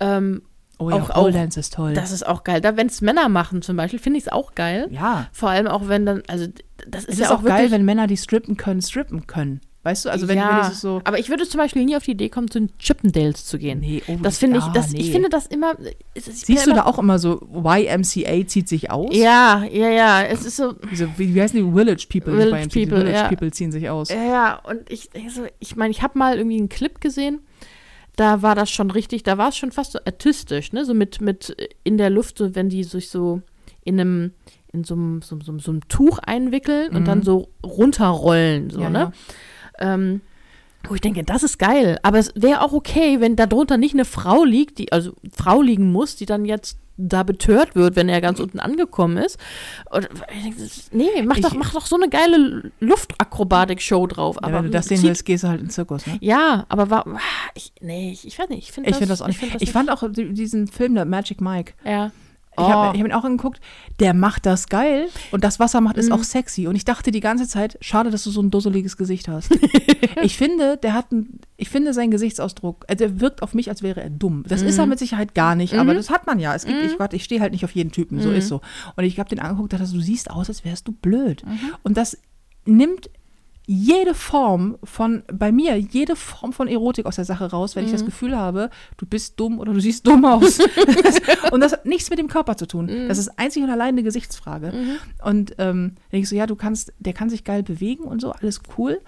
ähm, oh ja, auch- Pole auch- Dance ist toll. das ist auch geil. Da, wenn es Männer machen zum Beispiel, finde ich es auch geil. ja, Vor allem auch, wenn dann, also das ist es ja ist auch, geil, wenn Männer, die strippen können, strippen können. Weißt du, also wenn, ja, wenn so, aber ich würde zum Beispiel nie auf die Idee kommen, zu den Chippendales zu gehen. nee, oh, Das finde ich, das, nee. ich finde das immer. Ich Siehst du immer, da auch immer so, YMCA zieht sich aus? Ja, ja, ja. Es ist so. Diese, wie, wie heißen die? Village People. Village People, Village ja. People ziehen sich aus. Ja, ja, und ich denke so, ich meine, ich habe mal irgendwie einen Clip gesehen, da war das schon richtig, da war es schon fast so artistisch, ne? So mit, mit in der Luft, so wenn die sich so in einem, in so einem, so, so, so einem Tuch einwickeln und Mhm. dann so runterrollen, so, Ja, ne? ja. Ähm, Wo ich denke, das ist geil. Aber es wäre auch okay, wenn darunter nicht eine Frau liegt, die, also Frau liegen muss, die dann jetzt da betört wird, wenn er ganz unten angekommen ist. Und ich nee, mach, Ich- doch, mach doch so eine geile Luftakrobatik-Show drauf. Ja, Aber wenn du das sehen willst, gehst du halt in den Zirkus, ne? Ja, aber war, ich, nee, ich, ich weiß nicht. Ich finde Ich das, finde das auch nicht. find das Ich fand auch die- diesen Film, der Magic Mike. ja. Ich habe Oh. ich hab ihn auch angeguckt. Der macht das geil und das, was er macht, ist Mhm. auch sexy. Und ich dachte die ganze Zeit, schade, dass du so ein dusseliges Gesicht hast. [LAUGHS] ich finde, der hat ein, ich finde seinen Gesichtsausdruck, äh, der wirkt auf mich, als wäre er dumm. Das ist er Mhm. mit Sicherheit gar nicht, aber das hat man ja. Es gibt, ich, Gott, ich stehe halt nicht auf jeden Typen, so Mhm. ist so. Und ich habe den angeguckt, dachte, du siehst aus, als wärst du blöd. Und das nimmt jede Form von, bei mir, jede Form von Erotik aus der Sache raus, wenn ich Mhm. das Gefühl habe, du bist dumm oder du siehst dumm aus. [LAUGHS] und das hat nichts mit dem Körper zu tun. Mhm. Das ist einzig und allein eine Gesichtsfrage. Und ähm, dann denke ich so, ja, du kannst, der kann sich geil bewegen und so, alles cool,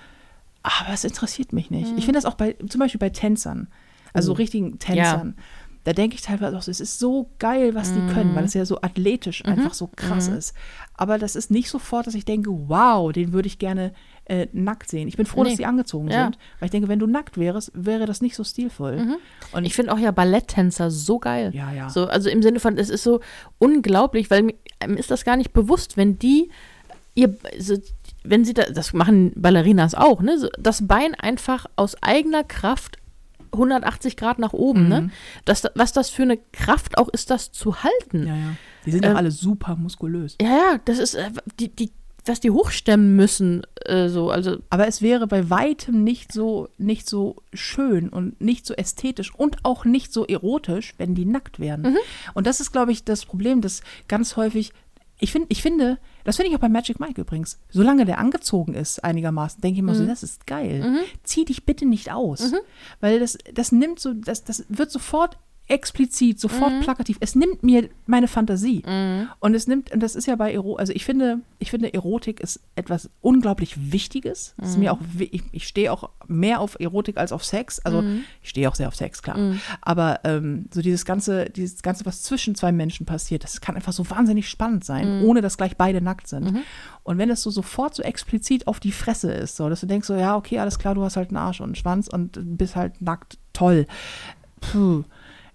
aber es interessiert mich nicht. Mhm. Ich finde das auch bei, zum Beispiel bei Tänzern, also so richtigen Tänzern. Da denke ich teilweise auch, so, es ist so geil, was die können, weil es ja so athletisch einfach so krass ist. Aber das ist nicht sofort, dass ich denke, wow, den würde ich gerne äh, nackt sehen. Ich bin froh, Nee. dass die angezogen Ja. sind, weil ich denke, wenn du nackt wärst, wäre das nicht so stilvoll. Und Ich finde auch ja Balletttänzer so geil. Ja, ja. So, also im Sinne von, es ist so unglaublich, weil mir einem ist das gar nicht bewusst, wenn die ihr, so, wenn sie da, das machen Ballerinas auch, ne, so, das Bein einfach aus eigener Kraft 180 Grad nach oben, ne? Das, was das für eine Kraft auch ist, das zu halten. ja, ja. Die sind Ähm, doch alle super muskulös. Ja, ja, das ist, äh, die, die, was die hochstemmen müssen, äh, so, also, Aber es wäre bei weitem nicht so, nicht so schön und nicht so ästhetisch und auch nicht so erotisch, wenn die nackt wären. Mhm. Und das ist, glaube ich, das Problem, dass ganz häufig, ich, find, ich finde, das finde ich auch bei Magic Mike übrigens, solange der angezogen ist einigermaßen, denke ich immer Mhm. so, das ist geil. Zieh dich bitte nicht aus. Weil das, das nimmt so, das, das wird sofort explizit, sofort Mhm. plakativ. Es nimmt mir meine Fantasie. Und es nimmt, und das ist ja bei Erotik, also ich finde, ich finde, Erotik ist etwas unglaublich Wichtiges. Es ist mir auch, wi- ich, ich stehe auch mehr auf Erotik als auf Sex. Also ich stehe auch sehr auf Sex, klar. Aber ähm, so dieses ganze, dieses Ganze, was zwischen zwei Menschen passiert, das kann einfach so wahnsinnig spannend sein, ohne dass gleich beide nackt sind. Und wenn es so sofort so explizit auf die Fresse ist, so, dass du denkst so, ja, okay, alles klar, du hast halt einen Arsch und einen Schwanz und bist halt nackt, toll. Puh,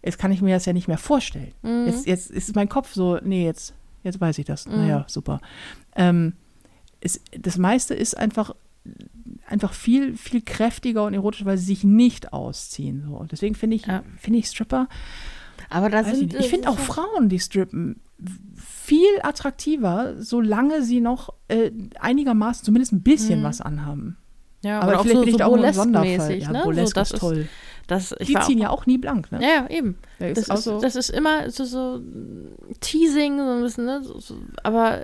jetzt kann ich mir das ja nicht mehr vorstellen. Jetzt, jetzt ist mein Kopf so, nee, jetzt, jetzt weiß ich das. Naja, super. Ähm, es, das meiste ist einfach, einfach viel, viel kräftiger und erotischer, weil sie sich nicht ausziehen. So. Deswegen finde ich, Ja. finde ich Stripper, aber da ich, sind, nicht. ich finde auch Frauen, die strippen, viel attraktiver, solange sie noch äh, einigermaßen, zumindest ein bisschen was anhaben. ja, Aber oder auch vielleicht so, bin ich so auch ein Sonderfall. Ja, ne? Burlesque so, das ist toll. Das, Die ziehen auch, ja auch nie blank, ne? Ja, ja, eben. Ja, ist Das ist, so- das ist immer so, so Teasing, so ein bisschen, ne? So, so, aber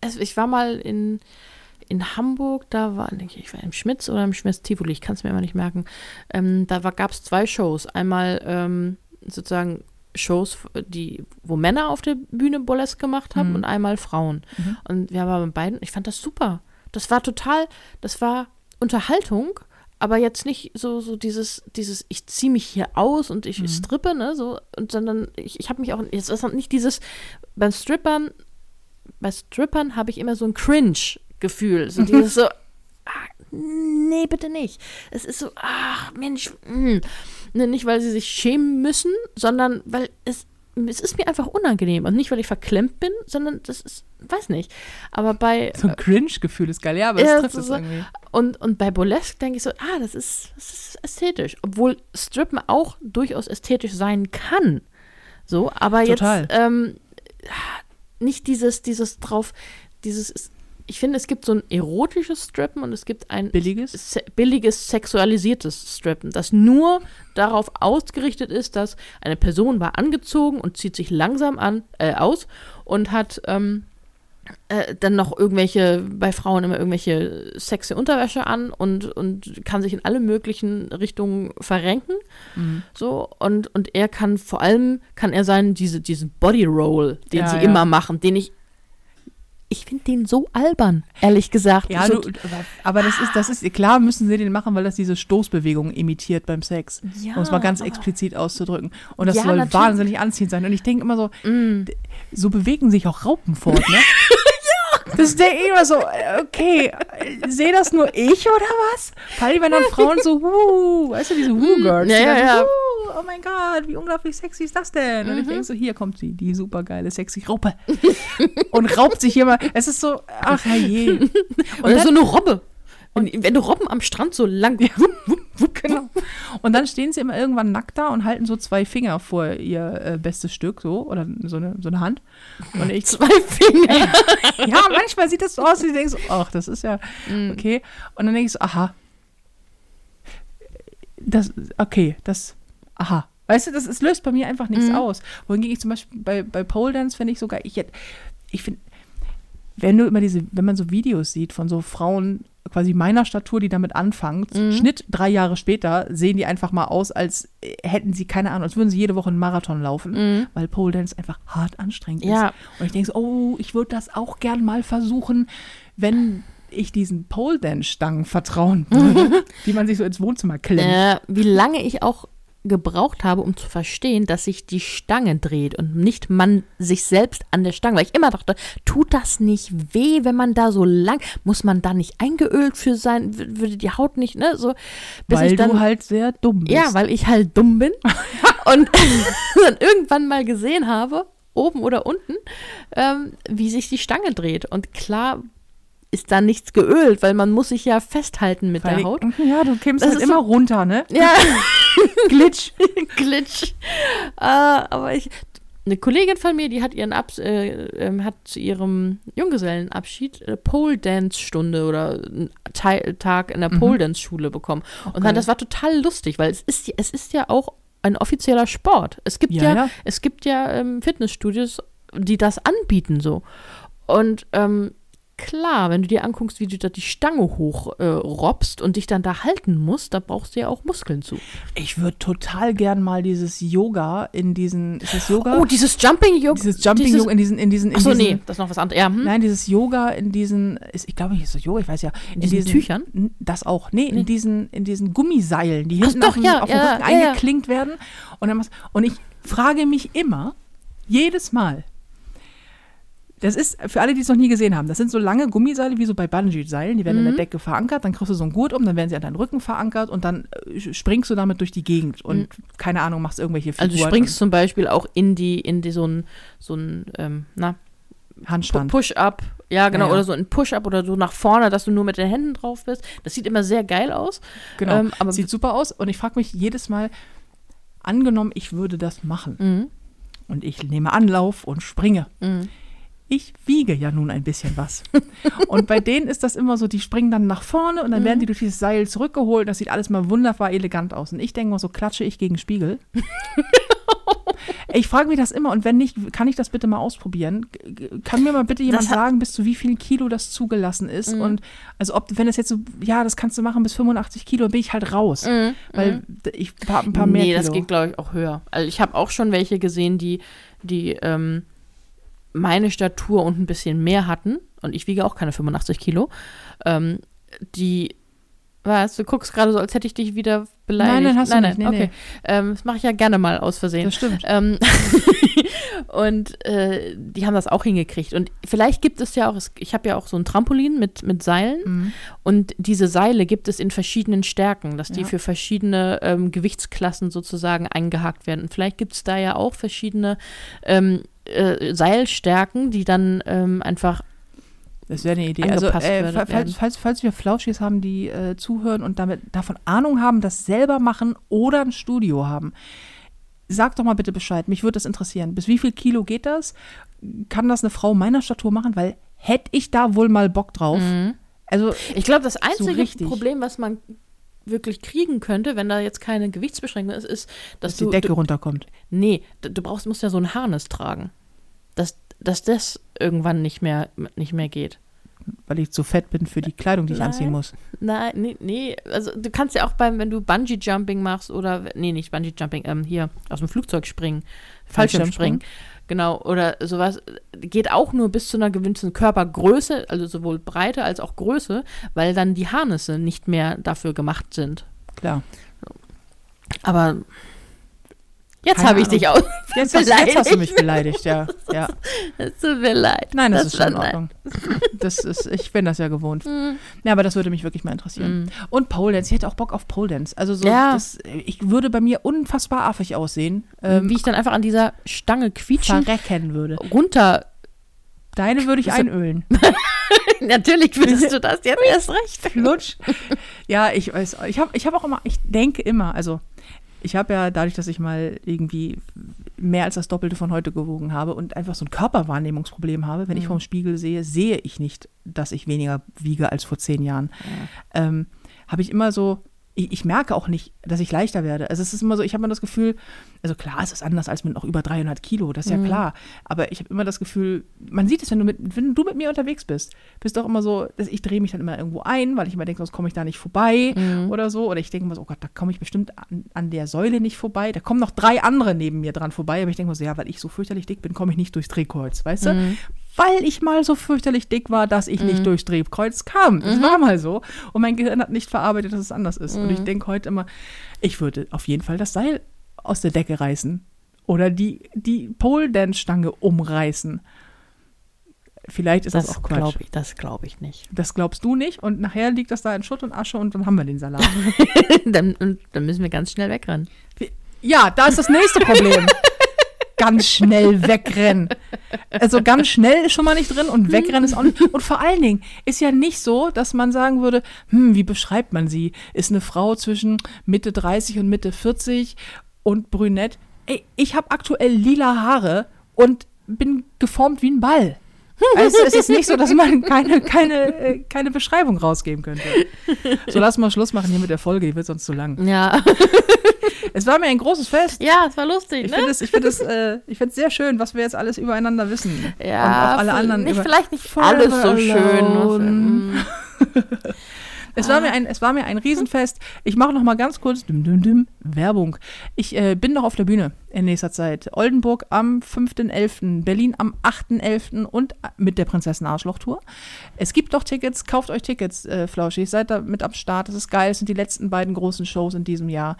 es, ich war mal in, in Hamburg, da war, denke ich, ich war im Schmitz oder im Schmitz Tivoli, ich kann es mir immer nicht merken. Ähm, da gab es zwei Shows. Einmal ähm, sozusagen Shows, die, wo Männer auf der Bühne Burlesque gemacht haben Mhm. und einmal Frauen. Mhm. Und wir haben bei beiden, ich fand das super. Das war total, das war Unterhaltung, aber jetzt nicht so, so dieses, dieses, ich ziehe mich hier aus und ich strippe, ne, so, und sondern ich, ich habe mich auch, jetzt ist nicht dieses, beim Strippern, bei Strippern habe ich immer so ein Cringe-Gefühl, so [LAUGHS] dieses so, ah, nee, bitte nicht. Es ist so, ach, Mensch, mh. Ne, nicht, weil sie sich schämen müssen, sondern weil es, es ist mir einfach unangenehm. Und nicht, weil ich verklemmt bin, sondern das ist, weiß nicht. Aber bei, So ein Cringe-Gefühl ist geil, ja, aber es Ja, trifft so- es irgendwie. und, und bei Burlesque denke ich so, ah, das ist, das ist ästhetisch. Obwohl Strippen auch durchaus ästhetisch sein kann. So, aber Total. jetzt ähm, nicht dieses, dieses drauf, dieses, ich finde, es gibt so ein erotisches Strippen und es gibt ein Billiges? se billiges sexualisiertes Strippen, das nur darauf ausgerichtet ist, dass eine Person war angezogen und zieht sich langsam an, äh, aus und hat ähm, äh, dann noch irgendwelche, bei Frauen immer irgendwelche sexy Unterwäsche an und, und kann sich in alle möglichen Richtungen verrenken. Mhm. So, und, und er kann vor allem, kann er sein, diese, diesen Body Roll, den Ja, sie ja. immer machen, den ich, ich finde den so albern, ehrlich gesagt. Ja, so, du, aber das ist, das ist, klar müssen sie den machen, weil das diese Stoßbewegung imitiert beim Sex. Ja, um es mal ganz explizit auszudrücken. Und das Ja, soll natürlich. wahnsinnig anziehend sein. Und ich denke immer so, Mm. so bewegen sich auch Raupen fort, ne? [LAUGHS] Das denke ich immer so, äh, okay, sehe das nur ich oder was? Vor allem, wenn dann Frauen so, wuh, weißt du, diese Woo-Girls. Ja, die ja, so, "Wuh, oh mein Gott, wie unglaublich sexy ist das denn? Und ich denke so, hier kommt sie, die supergeile, sexy Raupe. Und raubt sich hier mal, es ist so, ach je. [LAUGHS] Und Oder dann, so eine Robbe. Und wenn du Robben am Strand so lang. Wupp, wupp, wupp, genau. Und dann stehen sie immer irgendwann nackt da und halten so zwei Finger vor ihr äh, bestes Stück, so, oder so eine, so eine Hand. Und ich [LAUGHS] Zwei Finger. [LAUGHS] ja, manchmal sieht das so aus, wie du denkst, ach, das ist ja Mm. okay. Und dann denke ich so, aha. Das, okay, das, aha. Weißt du, das, es löst bei mir einfach nichts Mhm. aus. Wohingegen ich zum Beispiel bei, bei Pole Dance finde ich sogar, ich, ich finde, wenn du immer diese, wenn man so Videos sieht von so Frauen quasi meiner Statur, die damit anfangen, Mhm. Schnitt drei Jahre später, sehen die einfach mal aus, als äh, hätten sie, keine Ahnung, als würden sie jede Woche einen Marathon laufen, weil Pole Dance einfach hart anstrengend Mhm. Ja. ist. Und ich denke so, oh, ich würde das auch gern mal versuchen, wenn ich diesen Pole Dance Stangen vertrauen [LAUGHS] würde, die man sich so ins Wohnzimmer klemmt. Äh, wie lange ich auch gebraucht habe, um zu verstehen, dass sich die Stange dreht und nicht man sich selbst an der Stange. Weil ich immer dachte, tut das nicht weh, wenn man da so lang, muss man da nicht eingeölt für sein, würde die Haut nicht, ne, so. Bis weil ich dann, du halt sehr dumm bist. Ja, weil ich halt dumm bin [LAUGHS] und [LAUGHS] dann irgendwann mal gesehen habe, oben oder unten, ähm, wie sich die Stange dreht. Und klar ist da nichts geölt, weil man muss sich ja festhalten mit Weil der Haut. Ja, du kimmst Das halt immer so- runter, ne? Ja, [LAUGHS] Glitch. [LAUGHS] Glitch. Äh, aber ich, eine Kollegin von mir, die hat ihren Abs äh, ähm, hat zu ihrem Junggesellenabschied äh, Pole Dance Stunde oder einen Tag in der Mhm. Pole Dance Schule bekommen. Und Okay. dann, das war total lustig, weil es ist, es ist ja auch ein offizieller Sport. Es gibt Ja, ja, ja. es gibt ja ähm, Fitnessstudios, die das anbieten so. Und ähm, klar, wenn du dir anguckst, wie du da die Stange hochrobbst äh, und dich dann da halten musst, da brauchst du ja auch Muskeln zu. Ich würde total gern mal dieses Yoga in diesen, ist das Yoga? Oh, dieses Jumping Yoga. dieses Jumping dieses- Yoga in diesen, in diesen, in Achso, diesen nee, das ist noch was anderes. Ja, hm? Nein, dieses Yoga in diesen, ist, ich glaube, es ist Yoga, ich weiß ja. In, diesen Tüchern? N- Das auch. Nee, Nee. in diesen, in diesen Gummiseilen, die Ach hinten doch, auf, dem, ja, auf ja, Rücken ja, eingeklinkt werden. Und, dann und ich frage mich immer, jedes Mal, das ist, für alle, die es noch nie gesehen haben, das sind so lange Gummiseile wie so bei Bungee-Seilen, die werden in Mhm. der Decke verankert, dann kriegst du so einen Gurt um, dann werden sie an deinen Rücken verankert und dann äh, springst du damit durch die Gegend und keine Ahnung, machst irgendwelche Figuren. Mhm. Also du springst zum Beispiel auch in die, in die so ein, so ein, ähm, na, Handstand. Push-Up. Ja, genau, Ja, ja. oder so ein Push-Up oder so nach vorne, dass du nur mit den Händen drauf bist. Das sieht immer sehr geil aus. Genau. Ähm, aber Sieht super aus und ich frage mich jedes Mal, angenommen, ich würde das machen Mhm. und ich nehme Anlauf und springe. Mhm. Ich wiege ja nun ein bisschen was. [LAUGHS] Und bei denen ist das immer so, die springen dann nach vorne und dann Mhm. werden die durch dieses Seil zurückgeholt. Das sieht alles mal wunderbar elegant aus. Und ich denke mal so, klatsche ich gegen Spiegel. [LAUGHS] ich frage mich das immer und wenn nicht, kann ich das bitte mal ausprobieren? Kann mir mal bitte jemand sagen, bis zu wie viel Kilo das zugelassen ist? Mhm. Und also ob, wenn es jetzt so, ja, das kannst du machen bis 85 Kilo, bin ich halt raus. Mhm. Weil d- ich habe ein paar mehr nee, das geht, glaube ich, auch höher. Also ich habe auch schon welche gesehen, die, die ähm, meine Statur und ein bisschen mehr hatten. Und ich wiege auch keine 85 Kilo. Ähm, die, was, du guckst gerade so, als hätte ich dich wieder beleidigt. Nein, nein, hast du nicht. Nee, okay. nee. Ähm, das mache ich ja gerne mal aus Versehen. Das stimmt. Ähm, [LAUGHS] und äh, die haben das auch hingekriegt. Und vielleicht gibt es ja auch, ich habe ja auch so ein Trampolin mit, mit Seilen. Mhm. Und diese Seile gibt es in verschiedenen Stärken, dass die Ja. für verschiedene ähm, Gewichtsklassen sozusagen eingehakt werden. Und vielleicht gibt es da ja auch verschiedene ähm, äh, Seilstärken, die dann ähm, einfach. Das wäre eine Idee. Also, äh, falls, falls, falls wir Flauschis haben, die äh, zuhören und damit davon Ahnung haben, das selber machen oder ein Studio haben, sag doch mal bitte Bescheid. Mich würde das interessieren. Bis wie viel Kilo geht das? Kann das eine Frau meiner Statur machen? Weil hätte ich da wohl mal Bock drauf. Also, Ich glaube, das einzige richtig. Problem, was man wirklich kriegen könnte, wenn da jetzt keine Gewichtsbeschränkung ist, ist, dass dass die du, Decke du runterkommt. nee, du brauchst musst ja so ein Harness tragen, dass, dass das irgendwann nicht mehr nicht mehr geht. Weil ich zu fett bin für die Kleidung, die ich Nein. anziehen muss. Nein, nee, nee, also du kannst ja auch beim, wenn du Bungee Jumping machst oder nee, nicht Bungee Jumping, ähm, hier aus dem Flugzeug springen, Fallschirmspringen, genau, oder sowas, geht auch nur bis zu einer gewissen Körpergröße, also sowohl Breite als auch Größe, weil dann die Harnisse nicht mehr dafür gemacht sind. Klar. Aber Jetzt habe ich Ahnung. dich auch [LAUGHS] Jetzt hast, jetzt hast du mich beleidigt, ja. ja. [LAUGHS] Es tut mir leid. Nein, das, ist schon in Ordnung. Das ist, ich bin das ja gewohnt. [LAUGHS] Mhm. Ja, aber das würde mich wirklich mal interessieren. Und Pole Dance, ich hätte auch Bock auf Pole Dance. Also so, Ja. das, ich würde bei mir unfassbar affig aussehen, ähm, Wie ich dann einfach an dieser Stange quietschen, verrecken würde. runter. Deine würde ich Das- einölen. Natürlich würdest du das jetzt erst recht. Flutsch. Ja, ich weiß, ich habe ich hab auch immer, ich denke immer, also ich habe ja dadurch, dass ich mal irgendwie mehr als das Doppelte von heute gewogen habe und einfach so ein Körperwahrnehmungsproblem habe, wenn ich vorm Spiegel sehe, sehe ich nicht, dass ich weniger wiege als vor zehn Jahren. Ähm, habe ich immer so, ich, ich merke auch nicht, dass ich leichter werde. Also es ist immer so, ich habe immer das Gefühl, also klar, es ist anders als mit noch über 300 Kilo, das ist ja klar. Aber ich habe immer das Gefühl, man sieht es, wenn du mit, wenn du mit mir unterwegs bist, bist doch immer so, dass ich drehe mich dann immer irgendwo ein, weil ich immer denke, sonst komme ich da nicht vorbei oder so. Oder ich denke immer so, oh Gott, da komme ich bestimmt an, an der Säule nicht vorbei. Da kommen noch drei andere neben mir dran vorbei. Aber ich denke mir so, ja, weil ich so fürchterlich dick bin, komme ich nicht durchs Drehkreuz, weißt du? Weil ich mal so fürchterlich dick war, dass ich nicht durchs Drehkreuz kam. Das war mal so. Und mein Gehirn hat nicht verarbeitet, dass es anders ist. Und ich denke heute immer, ich würde auf jeden Fall das Seil aus der Decke reißen. Oder die, die Pole-Dance-Stange umreißen. Vielleicht ist das, Das auch Quatsch. glaube ich, das glaube ich nicht. Das glaubst du nicht. Und nachher liegt das da in Schutt und Asche und dann haben wir den Salat. [LAUGHS] dann, und dann müssen wir ganz schnell wegrennen. ja, da ist das nächste Problem. [LAUGHS] ganz schnell wegrennen. Also ganz schnell ist schon mal nicht drin und wegrennen ist auch nicht. Und vor allen Dingen ist ja nicht so, dass man sagen würde, hm, wie beschreibt man sie? Ist eine Frau zwischen Mitte 30 und Mitte 40 und brünett. Ey, ich habe aktuell lila Haare und bin geformt wie ein Ball. Also es ist nicht so, dass man keine, keine, äh, keine Beschreibung rausgeben könnte. So, lass mal Schluss machen hier mit der Folge, die wird sonst zu lang. Ja, [LAUGHS] Es war mir ein großes Fest. ja, es war lustig, Ich ne? finde es ich find es, äh, ich find's sehr schön, was wir jetzt alles übereinander wissen. Ja, und auch alle anderen. Nicht, vielleicht nicht alles so schön. alone. Mm. [LAUGHS] es, war mir ein, es war mir ein Riesenfest. Ich mache noch mal ganz kurz dim, dim, dim, Werbung. Ich äh, bin noch auf der Bühne in nächster Zeit. Oldenburg am 5.11., Berlin am 8.11. und mit der Prinzessin Arschloch Tour. Es gibt doch Tickets, kauft euch Tickets, äh, Flauschig. Seid da mit am Start. Das ist geil. Es sind die letzten beiden großen Shows in diesem Jahr.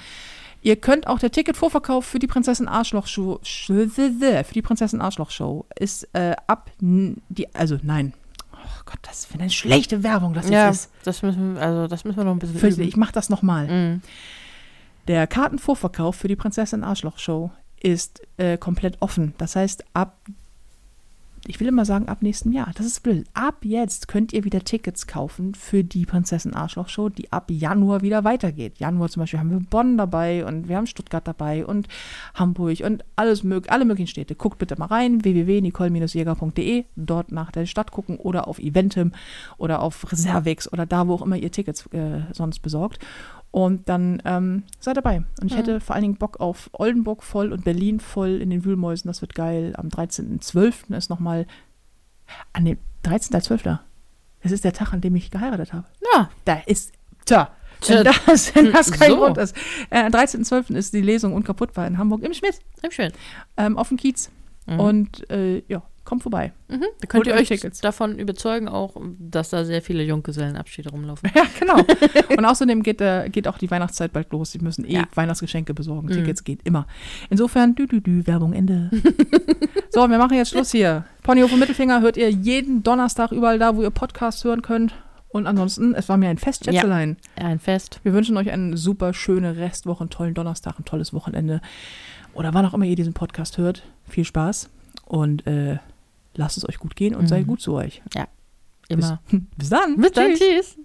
Ihr könnt auch der Ticketvorverkauf für die Prinzessin Arschloch Show, für die Prinzessin Arschloch Show ist äh, ab die also nein. Gott, das für eine schlechte Werbung das Ja, ist. das müssen, wir- also das müssen wir noch ein bisschen Fürchte, üben. ich mach das nochmal. Mm. Der Kartenvorverkauf für die Prinzessin Arschloch Show ist äh, komplett offen. Das heißt, ab, ich will immer sagen, ab nächstem Jahr. Das ist blöd. Ab jetzt könnt ihr wieder Tickets kaufen für die Prinzessin Arschloch Show, die ab Januar wieder weitergeht. Januar zum Beispiel haben wir Bonn dabei und wir haben Stuttgart dabei und Hamburg und alles mög alle möglichen Städte. Guckt bitte mal rein, www.nicole-jäger.de, dort nach der Stadt gucken oder auf Eventim oder auf Reservex oder da, wo auch immer ihr Tickets äh, sonst besorgt. Und dann ähm, seid dabei. Und ich hätte vor allen Dingen Bock auf Oldenburg voll und Berlin voll in den Wühlmäusen. Das wird geil. Am 13.12. ist nochmal. An dem 13.12. Das ist der Tag, an dem ich geheiratet habe. Ja, Da ist. Tja. Tja, Wenn [LAUGHS] das, wenn das kein so. Grund ist. Äh, am 13.12. ist die Lesung unkaputt war in Hamburg im Schmidt. schön. Ähm, auf dem Kiez. Mhm. Und äh, ja, kommt vorbei. Mhm. Da könnt ihr euch Tickets. davon überzeugen, auch, dass da sehr viele Junggesellenabschiede rumlaufen. [LAUGHS] Ja, genau. [LAUGHS] Und außerdem geht, äh, geht auch die Weihnachtszeit bald los. Sie müssen eh Ja. Weihnachtsgeschenke besorgen. Mhm. Tickets geht immer. Insofern, dü, dü, dü, Werbung Ende. [LAUGHS] so, wir machen jetzt Schluss hier. Ponyhof und Mittelfinger hört ihr jeden Donnerstag überall da, wo ihr Podcast hören könnt. Und ansonsten, es war mir ein Fest, Ja. Schätzelein. Ein Fest. Wir wünschen euch eine super schöne Restwoche, einen tollen Donnerstag, ein tolles Wochenende. Oder wann auch immer ihr diesen Podcast hört. Viel Spaß und äh, lasst es euch gut gehen und Mhm. seid gut zu euch. Immer. Bis, [LAUGHS] bis dann. Bis dann. Tschüss. Tschüss.